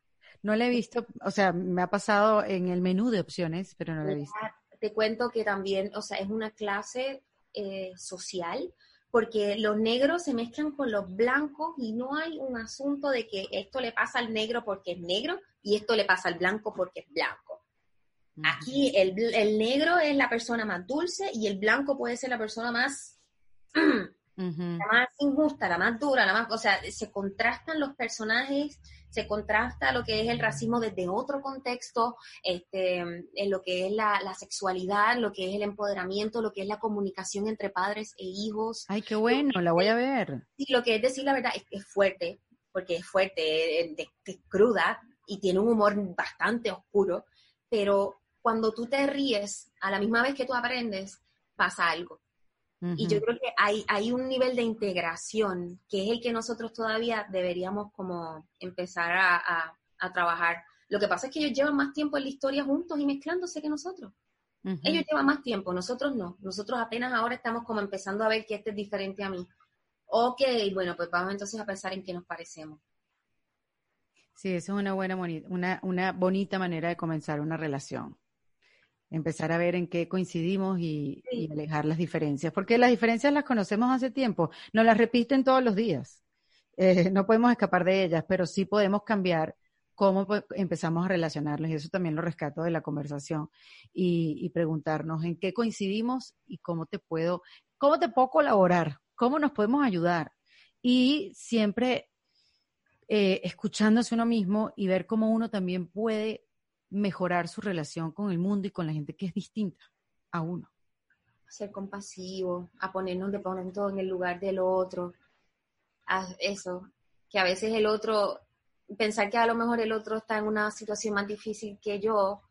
No la he visto, o sea, me ha pasado en el menú de opciones, pero no la he visto. Te cuento que también, o sea, es una clase eh, social, porque los negros se mezclan con los blancos y no hay un asunto de que esto le pasa al negro porque es negro y esto le pasa al blanco porque es blanco. Aquí el, el negro es la persona más dulce y el blanco puede ser la persona más <clears throat> la más injusta, la más dura, la más, o sea, se contrastan los personajes, se contrasta lo que es el racismo desde otro contexto, este, en lo que es la, sexualidad, lo que es el empoderamiento, lo que es la comunicación entre padres e hijos. Ay, qué bueno, la voy a ver. Sí, lo que es decir la verdad es, fuerte, porque es fuerte, es cruda y tiene un humor bastante oscuro, pero cuando tú te ríes, a la misma vez que tú aprendes, pasa algo. Y yo creo que hay, hay un nivel de integración que es el que nosotros todavía deberíamos como empezar a, trabajar. Lo que pasa es que ellos llevan más tiempo en la historia juntos y mezclándose que nosotros. Ellos llevan más tiempo, nosotros no. Nosotros apenas ahora estamos como empezando a ver que este es diferente a mí. Ok, bueno, pues vamos entonces a pensar en qué nos parecemos. Sí, esa es una buena, una, una bonita manera de comenzar una relación empezar a ver en qué coincidimos y, alejar las diferencias, porque las diferencias las conocemos hace tiempo, nos las repiten todos los días, eh, <laughs> no podemos escapar de ellas, pero sí podemos cambiar cómo empezamos a relacionarlos y eso también lo rescato de la conversación y, preguntarnos en qué coincidimos y cómo te puedo, cómo te puedo colaborar, cómo nos podemos ayudar. Y siempre eh, escuchándose uno mismo y ver cómo uno también puede mejorar su relación con el mundo y con la gente que es distinta a uno. Ser compasivo, a ponernos de pronto en el lugar del otro, a eso, que a veces el otro, pensar que a lo mejor el otro está en una situación más difícil que yo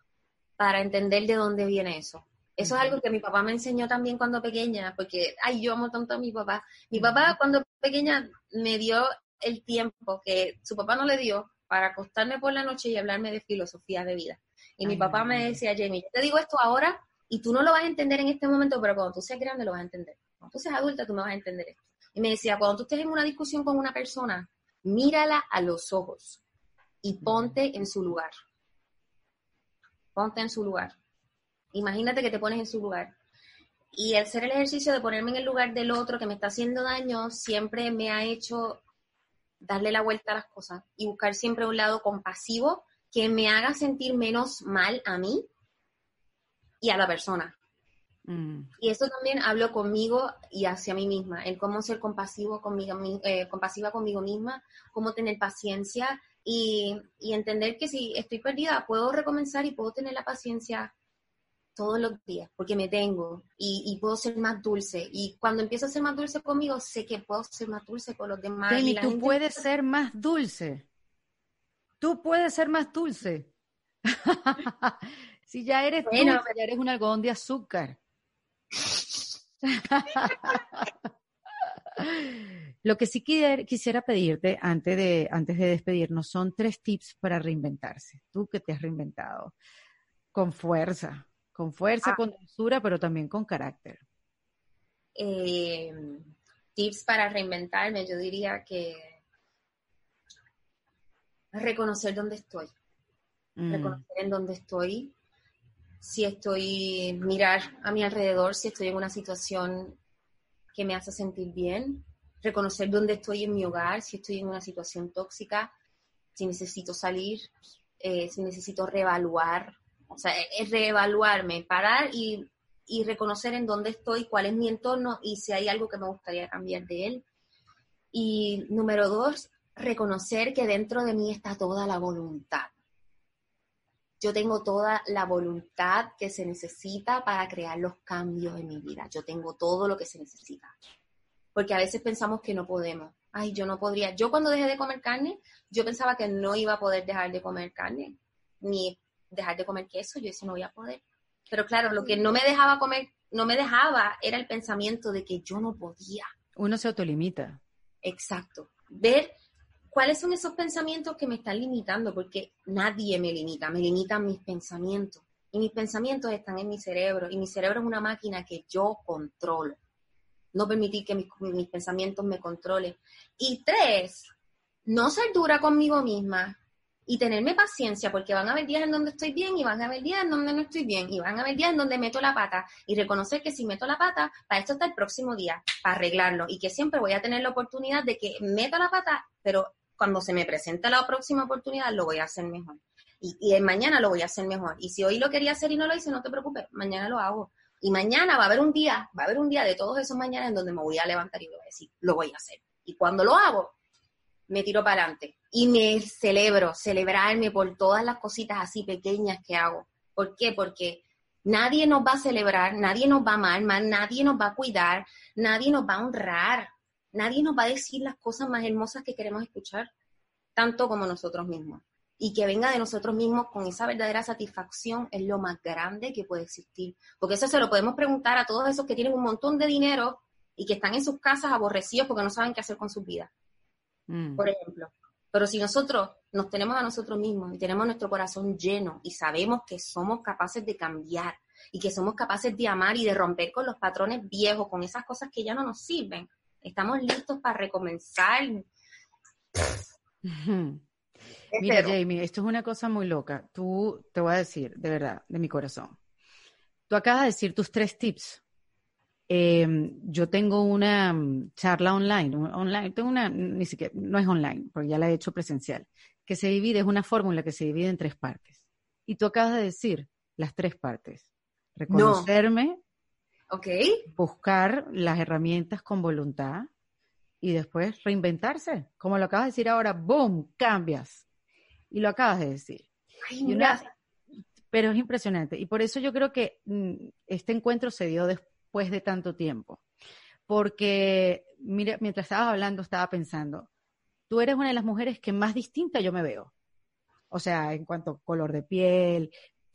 para entender de dónde viene eso. Eso es algo que mi papá me enseñó también cuando pequeña, porque, ay, yo amo tanto a mi papá. Mi papá cuando pequeña me dio el tiempo que su papá no le dio para acostarme por la noche y hablarme de filosofía de vida. Y mi papá me decía, Jamie, yo te digo esto ahora y tú no lo vas a entender en este momento, pero cuando tú seas grande lo vas a entender. Cuando tú seas adulta tú me vas a entender esto. Y me decía, cuando tú estés en una discusión con una persona, mírala a los ojos y ponte en su lugar. Ponte en su lugar. Imagínate que te pones en su lugar. Y el hacer el ejercicio de ponerme en el lugar del otro que me está haciendo daño siempre me ha hecho darle la vuelta a las cosas y buscar siempre un lado compasivo que me haga sentir menos mal a mí y a la persona. Mm. Y eso también hablo conmigo y hacia mí misma, el cómo ser compasivo conmigo, eh, compasiva conmigo misma, cómo tener paciencia y, y entender que si estoy perdida puedo recomenzar y puedo tener la paciencia todos los días, porque me tengo y, puedo ser más dulce. Y cuando empiezo a ser más dulce conmigo, sé que puedo ser más dulce con los demás. y tú puedes ser más dulce. Tú puedes ser más dulce. <laughs> si ya eres dulce, ya eres un algodón de azúcar. <laughs> Lo que sí quisiera pedirte antes de, antes de despedirnos son tres tips para reinventarse. Tú que te has reinventado con fuerza, con fuerza, ah. con dulzura, pero también con carácter. Eh, tips para reinventarme, yo diría que reconocer dónde estoy. Mm. Reconocer en dónde estoy. Si estoy, mirar a mi alrededor, si estoy en una situación que me hace sentir bien. Reconocer dónde estoy en mi hogar, si estoy en una situación tóxica, si necesito salir, eh, si necesito reevaluar o sea, es reevaluarme, parar y, reconocer en dónde estoy, cuál es mi entorno y si hay algo que me gustaría cambiar de él. Y número dos, reconocer que dentro de mí está toda la voluntad. Yo tengo toda la voluntad que se necesita para crear los cambios en mi vida. Yo tengo todo lo que se necesita. Porque a veces pensamos que no podemos. Ay, yo no podría. Yo cuando dejé de comer carne, yo pensaba que no iba a poder dejar de comer carne, ni dejar de comer queso, yo eso no voy a poder. Pero claro, lo que no me dejaba comer, no me dejaba era el pensamiento de que yo no podía. Uno se autolimita. Exacto. Ver cuáles son esos pensamientos que me están limitando, porque nadie me limita, me limitan mis pensamientos. Y mis pensamientos están en mi cerebro, y mi cerebro es una máquina que yo controlo. No permitir que mis, mis pensamientos me controlen. Y tres, no ser dura conmigo misma, y tenerme paciencia, porque van a haber días en donde estoy bien y van a haber días en donde no estoy bien y van a haber días en donde meto la pata y reconocer que si meto la pata, para esto está el próximo día, para arreglarlo y que siempre voy a tener la oportunidad de que meta la pata, pero cuando se me presente la próxima oportunidad lo voy a hacer mejor. Y, y mañana lo voy a hacer mejor. Y si hoy lo quería hacer y no lo hice, no te preocupes, mañana lo hago. Y mañana va a haber un día, va a haber un día de todos esos mañanas en donde me voy a levantar y voy a decir, lo voy a hacer. Y cuando lo hago, me tiro para adelante y me celebro, celebrarme por todas las cositas así pequeñas que hago. ¿Por qué? Porque nadie nos va a celebrar, nadie nos va a amar, nadie nos va a cuidar, nadie nos va a honrar, nadie nos va a decir las cosas más hermosas que queremos escuchar, tanto como nosotros mismos. Y que venga de nosotros mismos con esa verdadera satisfacción es lo más grande que puede existir. Porque eso se lo podemos preguntar a todos esos que tienen un montón de dinero y que están en sus casas aborrecidos porque no saben qué hacer con sus vidas. Mm. por ejemplo. Pero si nosotros nos tenemos a nosotros mismos y tenemos nuestro corazón lleno y sabemos que somos capaces de cambiar y que somos capaces de amar y de romper con los patrones viejos, con esas cosas que ya no nos sirven, estamos listos para recomenzar. <laughs> Mira, Jamie, esto es una cosa muy loca. Tú te voy a decir, de verdad, de mi corazón. Tú acabas de decir tus tres tips Em, yo tengo una mm, charla online, online, tengo una, ni siquiera, no es online, porque ya la he hecho presencial, que se divide, es una fórmula que se divide en tres partes. Y tú acabas de decir las tres partes. Reconocerme, buscar las herramientas con voluntad y después reinventarse. Como lo acabas de decir ahora, ¡boom! Cambias. Y lo acabas de decir. pero es impresionante. Y por eso yo creo que mm, este encuentro se dio después después de tanto tiempo. Porque, mira, mientras estabas hablando, estaba pensando, tú eres una de las mujeres que más distinta yo me veo. O sea, en cuanto a color de piel,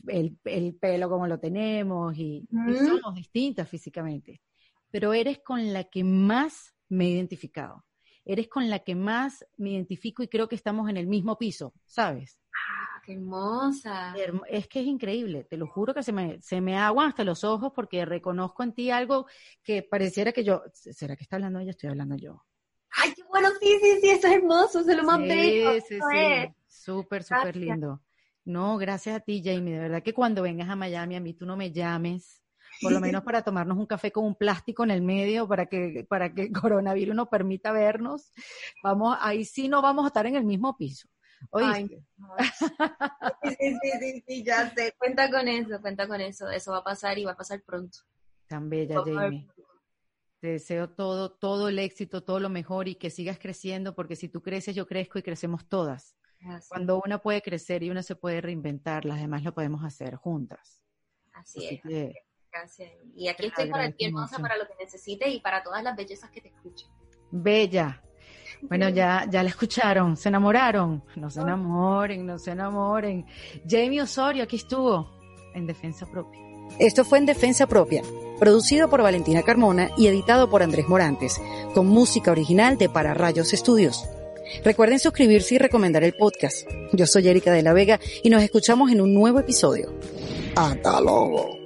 el, pelo como lo tenemos, y, somos distintas físicamente. Pero eres con la que más me he identificado. Eres con la que más me identifico y creo que estamos en el mismo piso, ¿sabes? Qué hermosa. Es que es increíble, te lo juro que se me, se me aguan hasta los ojos porque reconozco en ti algo que pareciera que yo, ¿será que está hablando ella? Estoy hablando yo. Ay, qué bueno, sí, sí, sí, eso es hermoso, es lo más bello. Sí, sí, sí, súper, súper lindo. No, gracias a ti, Jamie, de verdad que cuando vengas a Miami a mí tú no me llames, por lo menos <laughs> para tomarnos un café con un plástico en el medio para que, para que el coronavirus nos permita vernos. Vamos, ahí sí no vamos a estar en el mismo piso. Ay, <laughs> sí, sí, sí, sí, ya sé. Cuenta con eso, cuenta con eso. Eso va a pasar y va a pasar pronto. Tan bella, Jamie. Te deseo todo, todo el éxito, todo lo mejor y que sigas creciendo, porque si tú creces, yo crezco y crecemos todas. Cuando una puede crecer y una se puede reinventar, las demás lo podemos hacer juntas. Así, es. Gracias. Y aquí estoy para ti, hermosa, para lo que necesites y para todas las bellezas que te escuchen. Bella. Bueno, ya, ya la escucharon, se enamoraron, no se enamoren, no se enamoren. Jamie Osorio aquí estuvo en Defensa Propia. Esto fue en Defensa Propia, producido por Valentina Carmona y editado por Andrés Morantes, con música original de Para Rayos Estudios. Recuerden suscribirse y recomendar el podcast. Yo soy Erika de la Vega y nos escuchamos en un nuevo episodio. Hasta luego.